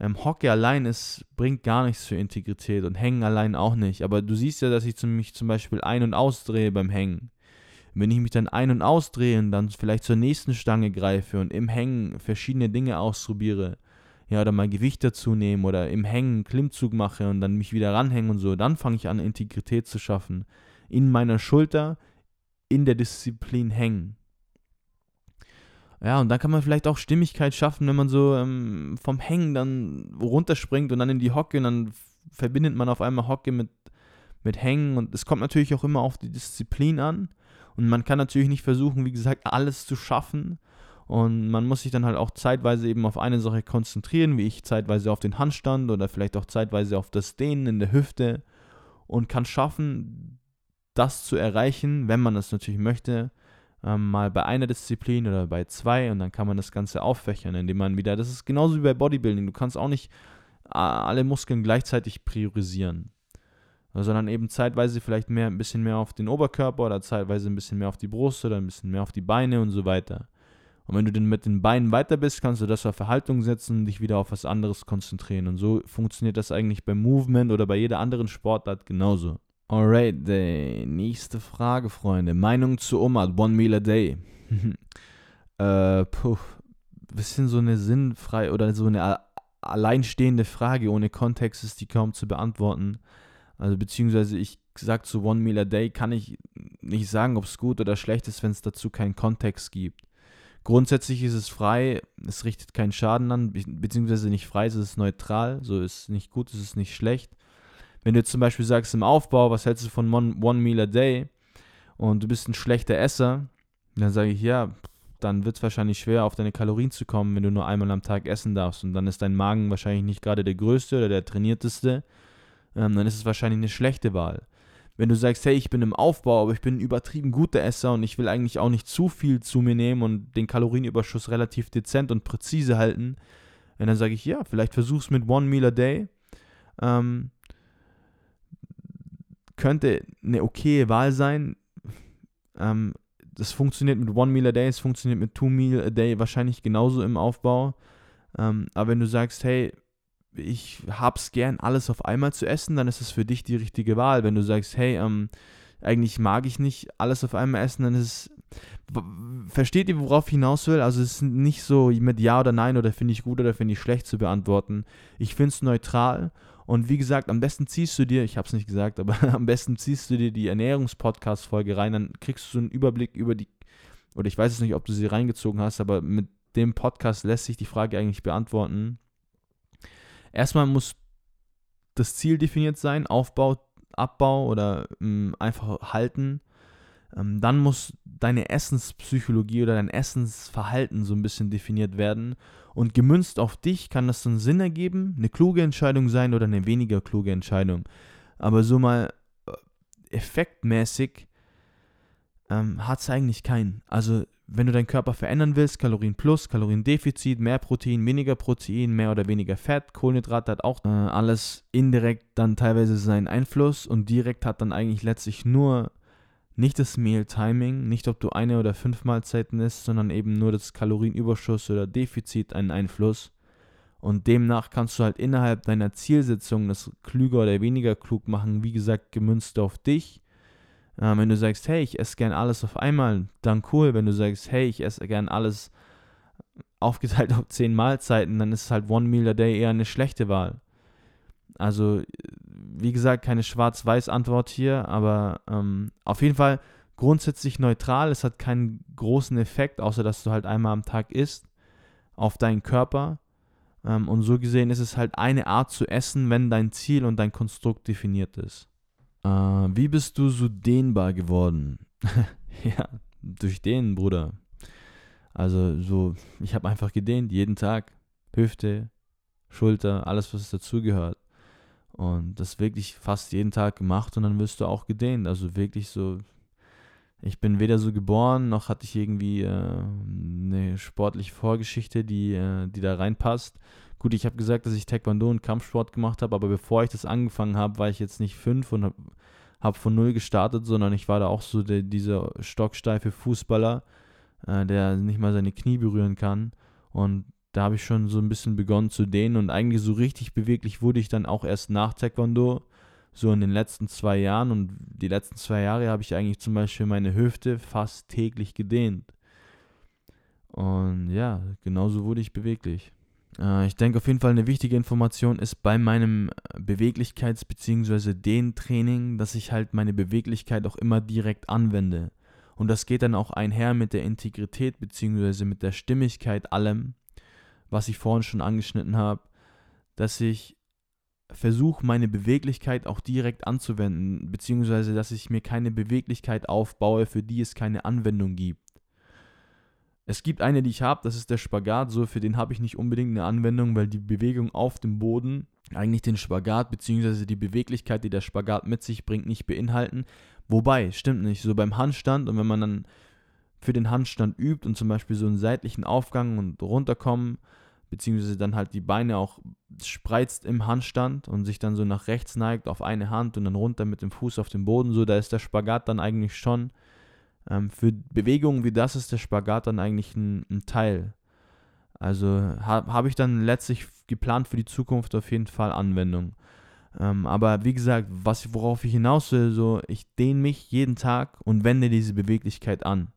ähm, Hockey allein ist, bringt gar nichts für Integrität und Hängen allein auch nicht. Aber du siehst ja, dass ich mich zum Beispiel ein- und ausdrehe beim Hängen. Wenn ich mich dann ein- und ausdrehe und dann vielleicht zur nächsten Stange greife und im Hängen verschiedene Dinge ausprobiere, ja, oder mal Gewicht dazu nehme oder im Hängen einen Klimmzug mache und dann mich wieder ranhänge und so, dann fange ich an, Integrität zu schaffen. In meiner Schulter, in der Disziplin hängen. Ja, und dann kann man vielleicht auch Stimmigkeit schaffen, wenn man so ähm, vom Hängen dann runterspringt und dann in die Hocke und dann verbindet man auf einmal Hocke mit, mit Hängen. Und es kommt natürlich auch immer auf die Disziplin an. Und man kann natürlich nicht versuchen, wie gesagt, alles zu schaffen. Und man muss sich dann halt auch zeitweise eben auf eine Sache konzentrieren, wie ich zeitweise auf den Handstand oder vielleicht auch zeitweise auf das Dehnen in der Hüfte und kann schaffen, das zu erreichen, wenn man es natürlich möchte, ähm, mal bei einer Disziplin oder bei zwei und dann kann man das Ganze auffächern, indem man wieder, das ist genauso wie bei Bodybuilding, du kannst auch nicht alle Muskeln gleichzeitig priorisieren, sondern eben zeitweise vielleicht mehr, ein bisschen mehr auf den Oberkörper oder zeitweise ein bisschen mehr auf die Brust oder ein bisschen mehr auf die Beine und so weiter. Und wenn du dann mit den Beinen weiter bist, kannst du das auf Verhaltung setzen und dich wieder auf was anderes konzentrieren. Und so funktioniert das eigentlich beim Movement oder bei jeder anderen Sportart genauso. Alright, die nächste Frage, Freunde. Meinung zu Omar, One Meal a Day. äh, puh, bisschen so eine sinnfrei oder so eine alleinstehende Frage. Ohne Kontext ist die kaum zu beantworten. Also beziehungsweise ich sage zu One Meal a Day, kann ich nicht sagen, ob es gut oder schlecht ist, wenn es dazu keinen Kontext gibt. Grundsätzlich ist es frei, es richtet keinen Schaden an, beziehungsweise nicht frei, es ist neutral, so ist nicht gut, es ist nicht schlecht. Wenn du zum Beispiel sagst im Aufbau, was hältst du von One, One Meal a Day und du bist ein schlechter Esser, dann sage ich, ja, dann wird es wahrscheinlich schwer, auf deine Kalorien zu kommen, wenn du nur einmal am Tag essen darfst. Und dann ist dein Magen wahrscheinlich nicht gerade der größte oder der trainierteste. Ähm, dann ist es wahrscheinlich eine schlechte Wahl. Wenn du sagst, hey, ich bin im Aufbau, aber ich bin ein übertrieben guter Esser und ich will eigentlich auch nicht zu viel zu mir nehmen und den Kalorienüberschuss relativ dezent und präzise halten, dann sage ich, ja, vielleicht versuch's mit One Meal a Day. Ähm, könnte eine okaye Wahl sein. Ähm, das funktioniert mit One Meal a Day, es funktioniert mit Two Meal a Day wahrscheinlich genauso im Aufbau. Ähm, aber wenn du sagst, hey, ich hab's gern, alles auf einmal zu essen, dann ist es für dich die richtige Wahl. Wenn du sagst, hey, ähm, eigentlich mag ich nicht alles auf einmal essen, dann ist es. Versteht ihr, worauf ich hinaus will? Also, es ist nicht so mit Ja oder Nein oder finde ich gut oder finde ich schlecht zu beantworten. Ich finde es neutral und wie gesagt, am besten ziehst du dir, ich habe es nicht gesagt, aber am besten ziehst du dir die Ernährungspodcast-Folge rein, dann kriegst du einen Überblick über die, oder ich weiß es nicht, ob du sie reingezogen hast, aber mit dem Podcast lässt sich die Frage eigentlich beantworten. Erstmal muss das Ziel definiert sein, Aufbau, Abbau oder mh, einfach halten. Ähm, dann muss deine Essenspsychologie oder dein Essensverhalten so ein bisschen definiert werden. Und gemünzt auf dich kann das dann Sinn ergeben, eine kluge Entscheidung sein oder eine weniger kluge Entscheidung. Aber so mal äh, effektmäßig ähm, hat es eigentlich keinen. Also wenn du deinen Körper verändern willst, Kalorien plus, Kaloriendefizit, mehr Protein, weniger Protein, mehr oder weniger Fett, Kohlenhydrate hat auch äh, alles indirekt dann teilweise seinen Einfluss und direkt hat dann eigentlich letztlich nur nicht das Meal-Timing, nicht ob du eine oder fünf Mahlzeiten isst, sondern eben nur das Kalorienüberschuss oder Defizit einen Einfluss. Und demnach kannst du halt innerhalb deiner Zielsetzung das klüger oder weniger klug machen, wie gesagt, gemünzt auf dich. Äh, wenn du sagst, hey, ich esse gern alles auf einmal, dann cool. Wenn du sagst, hey, ich esse gern alles aufgeteilt auf zehn Mahlzeiten, dann ist halt One Meal a Day eher eine schlechte Wahl. Also wie gesagt, keine Schwarz-Weiß-Antwort hier, aber ähm, auf jeden Fall grundsätzlich neutral. Es hat keinen großen Effekt, außer dass du halt einmal am Tag isst auf deinen Körper. Ähm, und so gesehen ist es halt eine Art zu essen, wenn dein Ziel und dein Konstrukt definiert ist. Äh, wie bist du so dehnbar geworden? ja, durch Dehnen, Bruder. Also so, ich habe einfach gedehnt, jeden Tag. Hüfte, Schulter, alles, was dazugehört. Und das wirklich fast jeden Tag gemacht und dann wirst du auch gedehnt. Also wirklich so, ich bin weder so geboren, noch hatte ich irgendwie äh, eine sportliche Vorgeschichte, die, äh, die da reinpasst. Gut, ich habe gesagt, dass ich Taekwondo und Kampfsport gemacht habe, aber bevor ich das angefangen habe, war ich jetzt nicht fünf und habe hab von null gestartet, sondern ich war da auch so der, dieser stocksteife Fußballer, äh, der nicht mal seine Knie berühren kann. Und da habe ich schon so ein bisschen begonnen zu dehnen und eigentlich so richtig beweglich wurde ich dann auch erst nach Taekwondo, so in den letzten zwei Jahren. Und die letzten zwei Jahre habe ich eigentlich zum Beispiel meine Hüfte fast täglich gedehnt. Und ja, genauso wurde ich beweglich. Äh, ich denke auf jeden Fall eine wichtige Information ist bei meinem Beweglichkeits- bzw. Dehntraining, dass ich halt meine Beweglichkeit auch immer direkt anwende. Und das geht dann auch einher mit der Integrität bzw. mit der Stimmigkeit allem, was ich vorhin schon angeschnitten habe, dass ich versuche, meine Beweglichkeit auch direkt anzuwenden, beziehungsweise dass ich mir keine Beweglichkeit aufbaue, für die es keine Anwendung gibt. Es gibt eine, die ich habe, das ist der Spagat, so für den habe ich nicht unbedingt eine Anwendung, weil die Bewegung auf dem Boden eigentlich den Spagat beziehungsweise die Beweglichkeit, die der Spagat mit sich bringt, nicht beinhalten. Wobei, stimmt nicht, so beim Handstand und wenn man dann für den Handstand übt und zum Beispiel so einen seitlichen Aufgang und runterkommen, beziehungsweise dann halt die Beine auch spreizt im Handstand und sich dann so nach rechts neigt auf eine Hand und dann runter mit dem Fuß auf den Boden, so da ist der Spagat dann eigentlich schon, ähm, für Bewegungen wie das ist der Spagat dann eigentlich ein, ein Teil. Also habe hab ich dann letztlich geplant für die Zukunft auf jeden Fall Anwendung. Ähm, aber wie gesagt, was, worauf ich hinaus will, so ich dehne mich jeden Tag und wende diese Beweglichkeit an.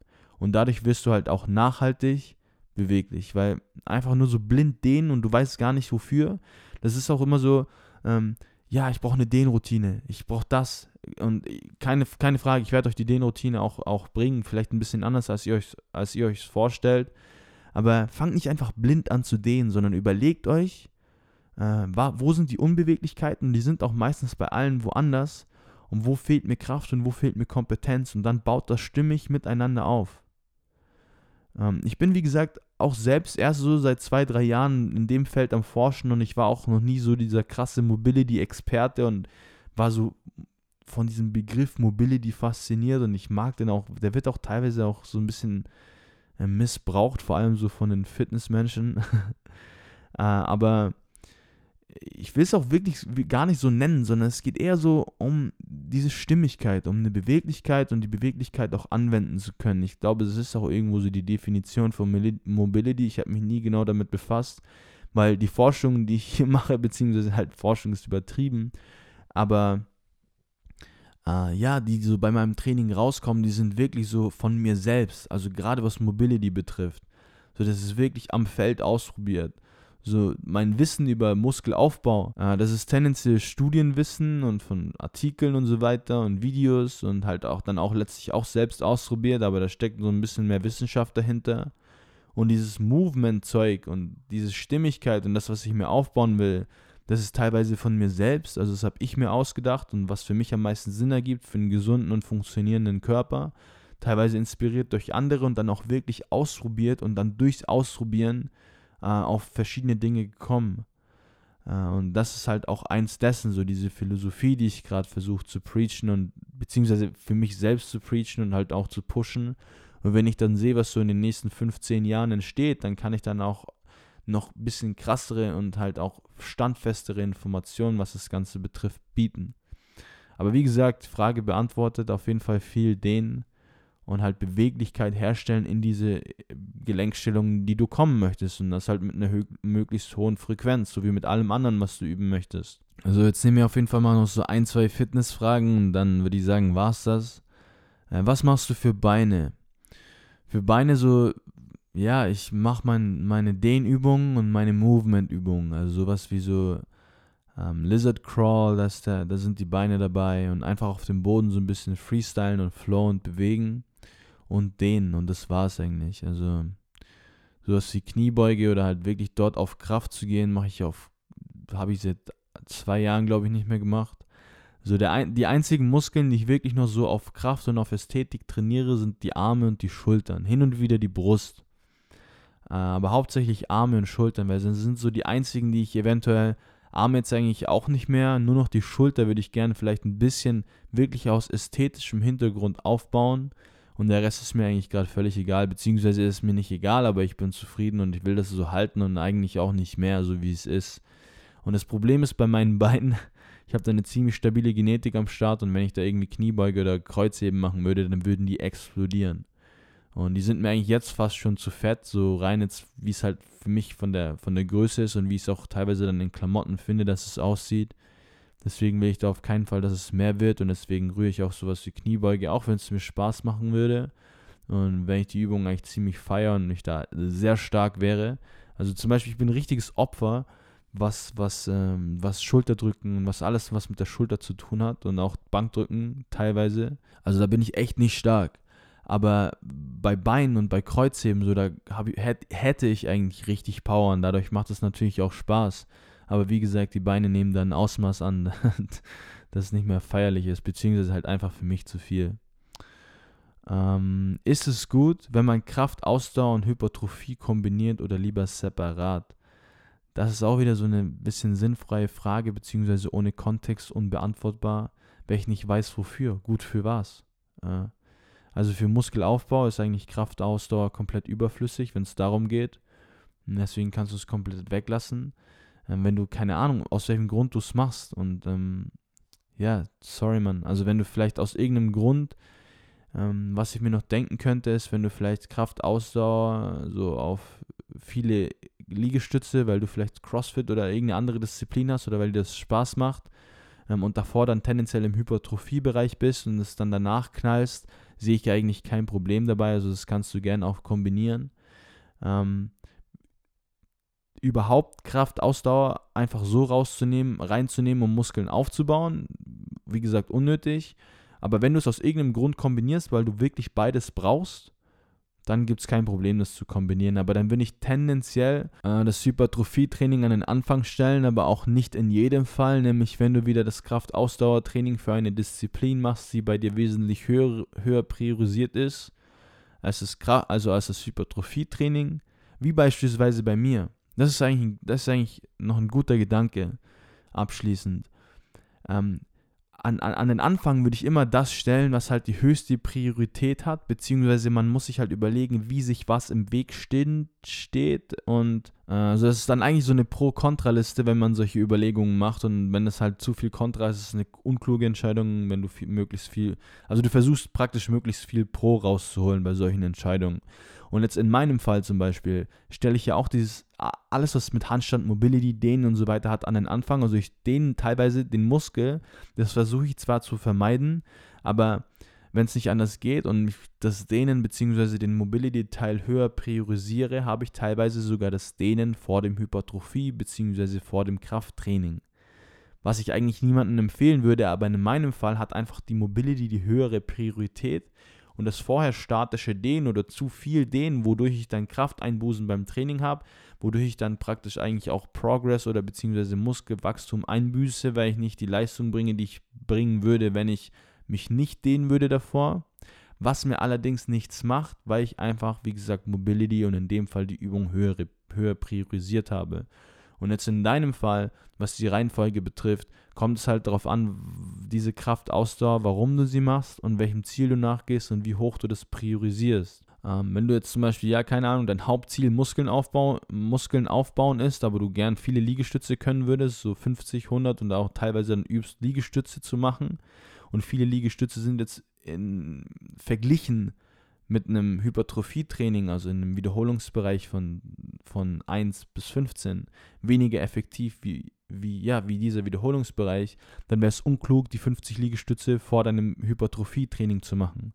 Und dadurch wirst du halt auch nachhaltig beweglich, weil einfach nur so blind dehnen und du weißt gar nicht wofür. Das ist auch immer so, ähm, ja, ich brauche eine Dehnroutine, ich brauche das. Und keine, keine Frage, ich werde euch die Dehnroutine auch, auch bringen, vielleicht ein bisschen anders, als ihr euch als ihr euch vorstellt. Aber fangt nicht einfach blind an zu dehnen, sondern überlegt euch, äh, wo sind die Unbeweglichkeiten? Die sind auch meistens bei allen woanders. Und wo fehlt mir Kraft und wo fehlt mir Kompetenz? Und dann baut das stimmig miteinander auf. Ähm, ich bin, wie gesagt, auch selbst erst so seit zwei, drei Jahren in dem Feld am Forschen und ich war auch noch nie so dieser krasse Mobility-Experte und war so von diesem Begriff Mobility fasziniert und ich mag den auch, der wird auch teilweise auch so ein bisschen äh, missbraucht, vor allem so von den Fitnessmenschen. äh, aber ich will es auch wirklich gar nicht so nennen, sondern es geht eher so um diese Stimmigkeit, um eine Beweglichkeit und die Beweglichkeit auch anwenden zu können. Ich glaube, das ist auch irgendwo so die Definition von Mobility. Ich habe mich nie genau damit befasst, weil die Forschung, die ich hier mache, beziehungsweise halt Forschung ist übertrieben, aber äh, ja, die so bei meinem Training rauskommen, die sind wirklich so von mir selbst, also gerade was Mobility betrifft. So, das ist wirklich am Feld ausprobiert so mein Wissen über Muskelaufbau, äh, das ist tendenziell Studienwissen und von Artikeln und so weiter und Videos und halt auch dann auch letztlich auch selbst ausprobiert, aber da steckt so ein bisschen mehr Wissenschaft dahinter. Und dieses Movement-Zeug und diese Stimmigkeit und das, was ich mir aufbauen will, das ist teilweise von mir selbst, also das habe ich mir ausgedacht und was für mich am meisten Sinn ergibt für einen gesunden und funktionierenden Körper. Teilweise inspiriert durch andere und dann auch wirklich ausprobiert und dann durchs Ausprobieren äh, auf verschiedene Dinge gekommen. Äh, und das ist halt auch eins dessen, so diese Philosophie, die ich gerade versuche zu preachen und beziehungsweise für mich selbst zu preachen und halt auch zu pushen. Und wenn ich dann sehe, was so in den nächsten 15 Jahren entsteht, dann kann ich dann auch noch ein bisschen krassere und halt auch standfestere Informationen, was das Ganze betrifft, bieten. Aber wie gesagt, Frage beantwortet, auf jeden Fall viel denen, und halt Beweglichkeit herstellen in diese äh, Gelenkstellungen, die du kommen möchtest. Und das halt mit einer möglichst hohen Frequenz, so wie mit allem anderen, was du üben möchtest. Also jetzt nehmen wir auf jeden Fall mal noch so ein, zwei Fitnessfragen und dann würde ich sagen, war's das. Äh, was machst du für Beine? Für Beine so, ja, ich mache mein, meine Dehnübungen und meine Movementübungen. Also sowas wie so ähm, Lizard Crawl, da sind die Beine dabei und einfach auf dem Boden so ein bisschen freestylen und flow und bewegen und dehnen und das war es eigentlich. Also sowas wie Kniebeuge oder halt wirklich dort auf Kraft zu gehen, mache ich auf, habe ich seit zwei Jahren glaube ich nicht mehr gemacht. So der, die einzigen Muskeln, die ich wirklich noch so auf Kraft und auf Ästhetik trainiere, sind die Arme und die Schultern. Hin und wieder die Brust. Äh, aber hauptsächlich Arme und Schultern, weil das sind so die einzigen, die ich eventuell Arme jetzt eigentlich auch nicht mehr, nur noch die Schulter würde ich gerne vielleicht ein bisschen wirklich aus ästhetischem Hintergrund aufbauen. Und der Rest ist mir eigentlich gerade völlig egal, beziehungsweise ist mir nicht egal, aber ich bin zufrieden und ich will das so halten und eigentlich auch nicht mehr, so wie es ist. Und das Problem ist bei meinen Beinen, ich habe da eine ziemlich stabile Genetik am Start und wenn ich da irgendwie Kniebeuge oder Kreuzheben machen würde, dann würden die explodieren. Und die sind mir eigentlich jetzt fast schon zu fett, so rein jetzt, wie es halt für mich von der, von der Größe ist und wie ich es auch teilweise dann in Klamotten finde, dass es aussieht. Deswegen will ich da auf keinen Fall, dass es mehr wird und deswegen rühre ich auch sowas wie Kniebeuge, auch wenn es mir Spaß machen würde. Und wenn ich die Übung eigentlich ziemlich feiere und ich da sehr stark wäre. Also zum Beispiel, ich bin ein richtiges Opfer, was, was, ähm, was Schulterdrücken, was alles, was mit der Schulter zu tun hat und auch Bankdrücken teilweise. Also da bin ich echt nicht stark. Aber bei Beinen und bei Kreuzheben, so, da ich, hätte ich eigentlich richtig Power und dadurch macht es natürlich auch Spaß. Aber wie gesagt, die Beine nehmen dann Ausmaß an, dass es nicht mehr feierlich ist, beziehungsweise halt einfach für mich zu viel. Ähm, ist es gut, wenn man Kraft, Ausdauer und Hypertrophie kombiniert oder lieber separat? Das ist auch wieder so eine bisschen sinnfreie Frage, beziehungsweise ohne Kontext unbeantwortbar, weil ich nicht weiß, wofür. Gut für was. Äh, also für Muskelaufbau ist eigentlich Kraft, Ausdauer komplett überflüssig, wenn es darum geht. Deswegen kannst du es komplett weglassen ähm, wenn du keine Ahnung, aus welchem Grund du es machst. Und ähm, ja, sorry, Mann. Also wenn du vielleicht aus irgendeinem Grund, ähm, was ich mir noch denken könnte, ist, wenn du vielleicht Kraft, Ausdauer, so auf viele Liegestütze, weil du vielleicht CrossFit oder irgendeine andere Disziplin hast oder weil dir das Spaß macht ähm, und davor dann tendenziell im Hypertrophiebereich bist und es dann danach knallst, sehe ich eigentlich kein Problem dabei. Also das kannst du gerne auch kombinieren. ähm, überhaupt Kraft, Ausdauer einfach so rauszunehmen, reinzunehmen, um Muskeln aufzubauen. Wie gesagt, unnötig. Aber wenn du es aus irgendeinem Grund kombinierst, weil du wirklich beides brauchst, dann gibt es kein Problem, das zu kombinieren. Aber dann würde ich tendenziell äh, das Hypertrophie-Training an den Anfang stellen, aber auch nicht in jedem Fall. Nämlich, wenn du wieder das Kraft-Ausdauer-Training für eine Disziplin machst, die bei dir wesentlich höher, höher priorisiert ist, als das, also als das Hypertrophie-Training, wie beispielsweise bei mir. Das ist eigentlich, das ist eigentlich noch ein guter Gedanke abschließend. Ähm, an, an, an den Anfang würde ich immer das stellen, was halt die höchste Priorität hat, beziehungsweise man muss sich halt überlegen, wie sich was im Weg steht und äh, also das ist dann eigentlich so eine Pro-Kontra-Liste, wenn man solche Überlegungen macht und wenn es halt zu viel Kontra ist, ist es eine unkluge Entscheidung, wenn du viel, möglichst viel, also du versuchst praktisch möglichst viel Pro rauszuholen bei solchen Entscheidungen und jetzt in meinem Fall zum Beispiel stelle ich ja auch dieses, alles was mit Handstand, Mobility, Dehnen und so weiter hat an den Anfang. Also ich dehne teilweise den Muskel, das versuche ich zwar zu vermeiden, aber wenn es nicht anders geht und ich das Dehnen bzw. den Mobility-Teil höher priorisiere, habe ich teilweise sogar das Dehnen vor dem Hypertrophie bzw. vor dem Krafttraining. Was ich eigentlich niemandem empfehlen würde, aber in meinem Fall hat einfach die Mobility die höhere Priorität und das vorher statische Dehnen oder zu viel Dehnen, wodurch ich dann Krafteinbußen beim Training habe, wodurch ich dann praktisch eigentlich auch Progress oder beziehungsweise Muskelwachstum einbüße, weil ich nicht die Leistung bringe, die ich bringen würde, wenn ich mich nicht dehnen würde davor. Was mir allerdings nichts macht, weil ich einfach, wie gesagt, Mobility und in dem Fall die Übung höher, höher priorisiert habe. Und jetzt in deinem Fall, was die Reihenfolge betrifft, kommt es halt darauf an, diese Kraftausdauer, warum du sie machst und welchem Ziel du nachgehst und wie hoch du das priorisierst. Ähm, wenn du jetzt zum Beispiel, ja, keine Ahnung, dein Hauptziel Muskeln, aufbau, Muskeln aufbauen ist, aber du gern viele Liegestütze können würdest, so 50, 100 und auch teilweise dann übst, Liegestütze zu machen. Und viele Liegestütze sind jetzt in, verglichen mit einem Hypertrophie-Training, also in einem Wiederholungsbereich von, von 1 bis 15, weniger effektiv wie, wie, ja, wie dieser Wiederholungsbereich, dann wäre es unklug, die 50 Liegestütze vor deinem Hypertrophie-Training zu machen.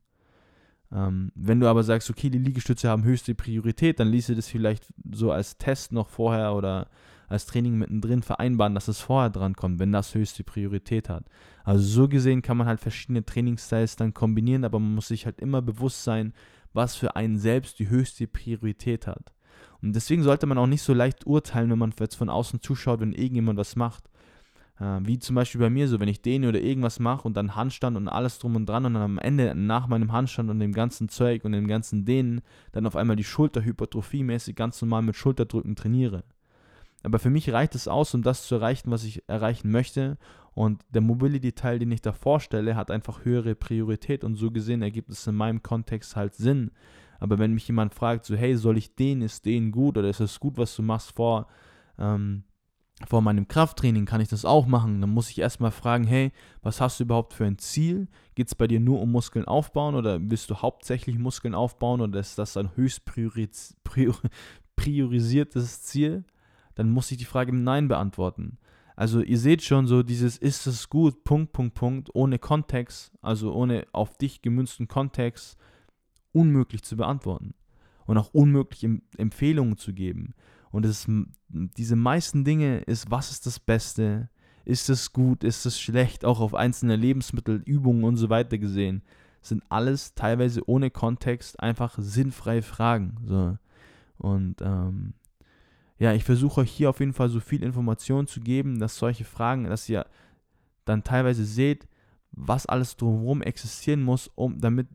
Ähm, wenn du aber sagst, okay, die Liegestütze haben höchste Priorität, dann ließe das vielleicht so als Test noch vorher oder als Training mittendrin vereinbaren, dass es vorher dran kommt, wenn das höchste Priorität hat. Also so gesehen kann man halt verschiedene Trainingsstyles dann kombinieren, aber man muss sich halt immer bewusst sein, was für einen selbst die höchste Priorität hat. Und deswegen sollte man auch nicht so leicht urteilen, wenn man jetzt von außen zuschaut, wenn irgendjemand was macht. Äh, wie zum Beispiel bei mir so, wenn ich den oder irgendwas mache und dann Handstand und alles drum und dran und dann am Ende nach meinem Handstand und dem ganzen Zeug und dem ganzen Dehnen dann auf einmal die Schulter hypertrophiemäßig ganz normal mit Schulterdrücken trainiere. Aber für mich reicht es aus, um das zu erreichen, was ich erreichen möchte. Und der Mobility-Teil, den ich da vorstelle, hat einfach höhere Priorität und so gesehen ergibt es in meinem Kontext halt Sinn. Aber wenn mich jemand fragt, so, hey, soll ich den, ist den gut oder ist es gut, was du machst vor, ähm, vor meinem Krafttraining, kann ich das auch machen? Dann muss ich erstmal fragen, hey, was hast du überhaupt für ein Ziel? Geht es bei dir nur um Muskeln aufbauen oder willst du hauptsächlich Muskeln aufbauen oder ist das ein höchst prioris prior priorisiertes Ziel? Dann muss ich die Frage im Nein beantworten. Also ihr seht schon so dieses ist es gut, Punkt, Punkt, Punkt, ohne Kontext, also ohne auf dich gemünzten Kontext, unmöglich zu beantworten. Und auch unmöglich Empfehlungen zu geben. Und es, diese meisten Dinge ist, was ist das Beste? Ist es gut? Ist es schlecht? Auch auf einzelne Lebensmittel, Übungen und so weiter gesehen. Sind alles teilweise ohne Kontext einfach sinnfreie Fragen. So. Und ähm, ja, ich versuche euch hier auf jeden Fall so viel Information zu geben, dass solche Fragen, dass ihr dann teilweise seht, was alles drumherum existieren muss, um damit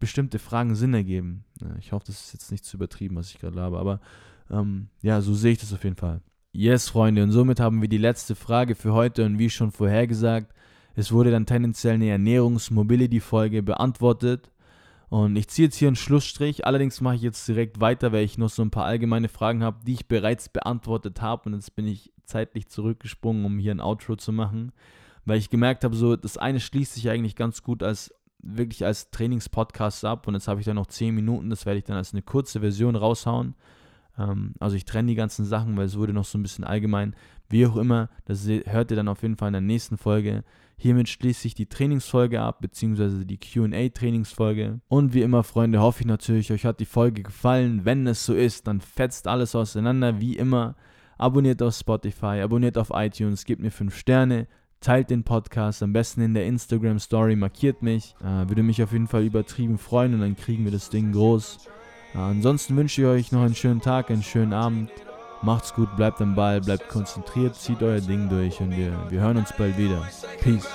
bestimmte Fragen Sinn ergeben. Ich hoffe, das ist jetzt nicht zu übertrieben, was ich gerade habe, aber ähm, ja, so sehe ich das auf jeden Fall. Yes, Freunde, und somit haben wir die letzte Frage für heute und wie schon vorhergesagt, es wurde dann tendenziell eine Ernährungs-Mobility-Folge beantwortet. Und ich ziehe jetzt hier einen Schlussstrich. Allerdings mache ich jetzt direkt weiter, weil ich noch so ein paar allgemeine Fragen habe, die ich bereits beantwortet habe. Und jetzt bin ich zeitlich zurückgesprungen, um hier ein Outro zu machen. Weil ich gemerkt habe, so das eine schließt sich eigentlich ganz gut als wirklich als Trainingspodcast ab. Und jetzt habe ich dann noch 10 Minuten. Das werde ich dann als eine kurze Version raushauen. Ähm, also ich trenne die ganzen Sachen, weil es wurde noch so ein bisschen allgemein. Wie auch immer, das hört ihr dann auf jeden Fall in der nächsten Folge. Hiermit schließe ich die Trainingsfolge ab, beziehungsweise die QA-Trainingsfolge. Und wie immer, Freunde, hoffe ich natürlich, euch hat die Folge gefallen. Wenn es so ist, dann fetzt alles auseinander, wie immer. Abonniert auf Spotify, abonniert auf iTunes, gebt mir 5 Sterne, teilt den Podcast, am besten in der Instagram Story, markiert mich. Äh, würde mich auf jeden Fall übertrieben freuen und dann kriegen wir das Ding groß. Ansonsten wünsche ich euch noch einen schönen Tag, einen schönen Abend. Macht's gut, bleibt am Ball, bleibt konzentriert, zieht euer Ding durch und wir, wir hören uns bald wieder. Peace.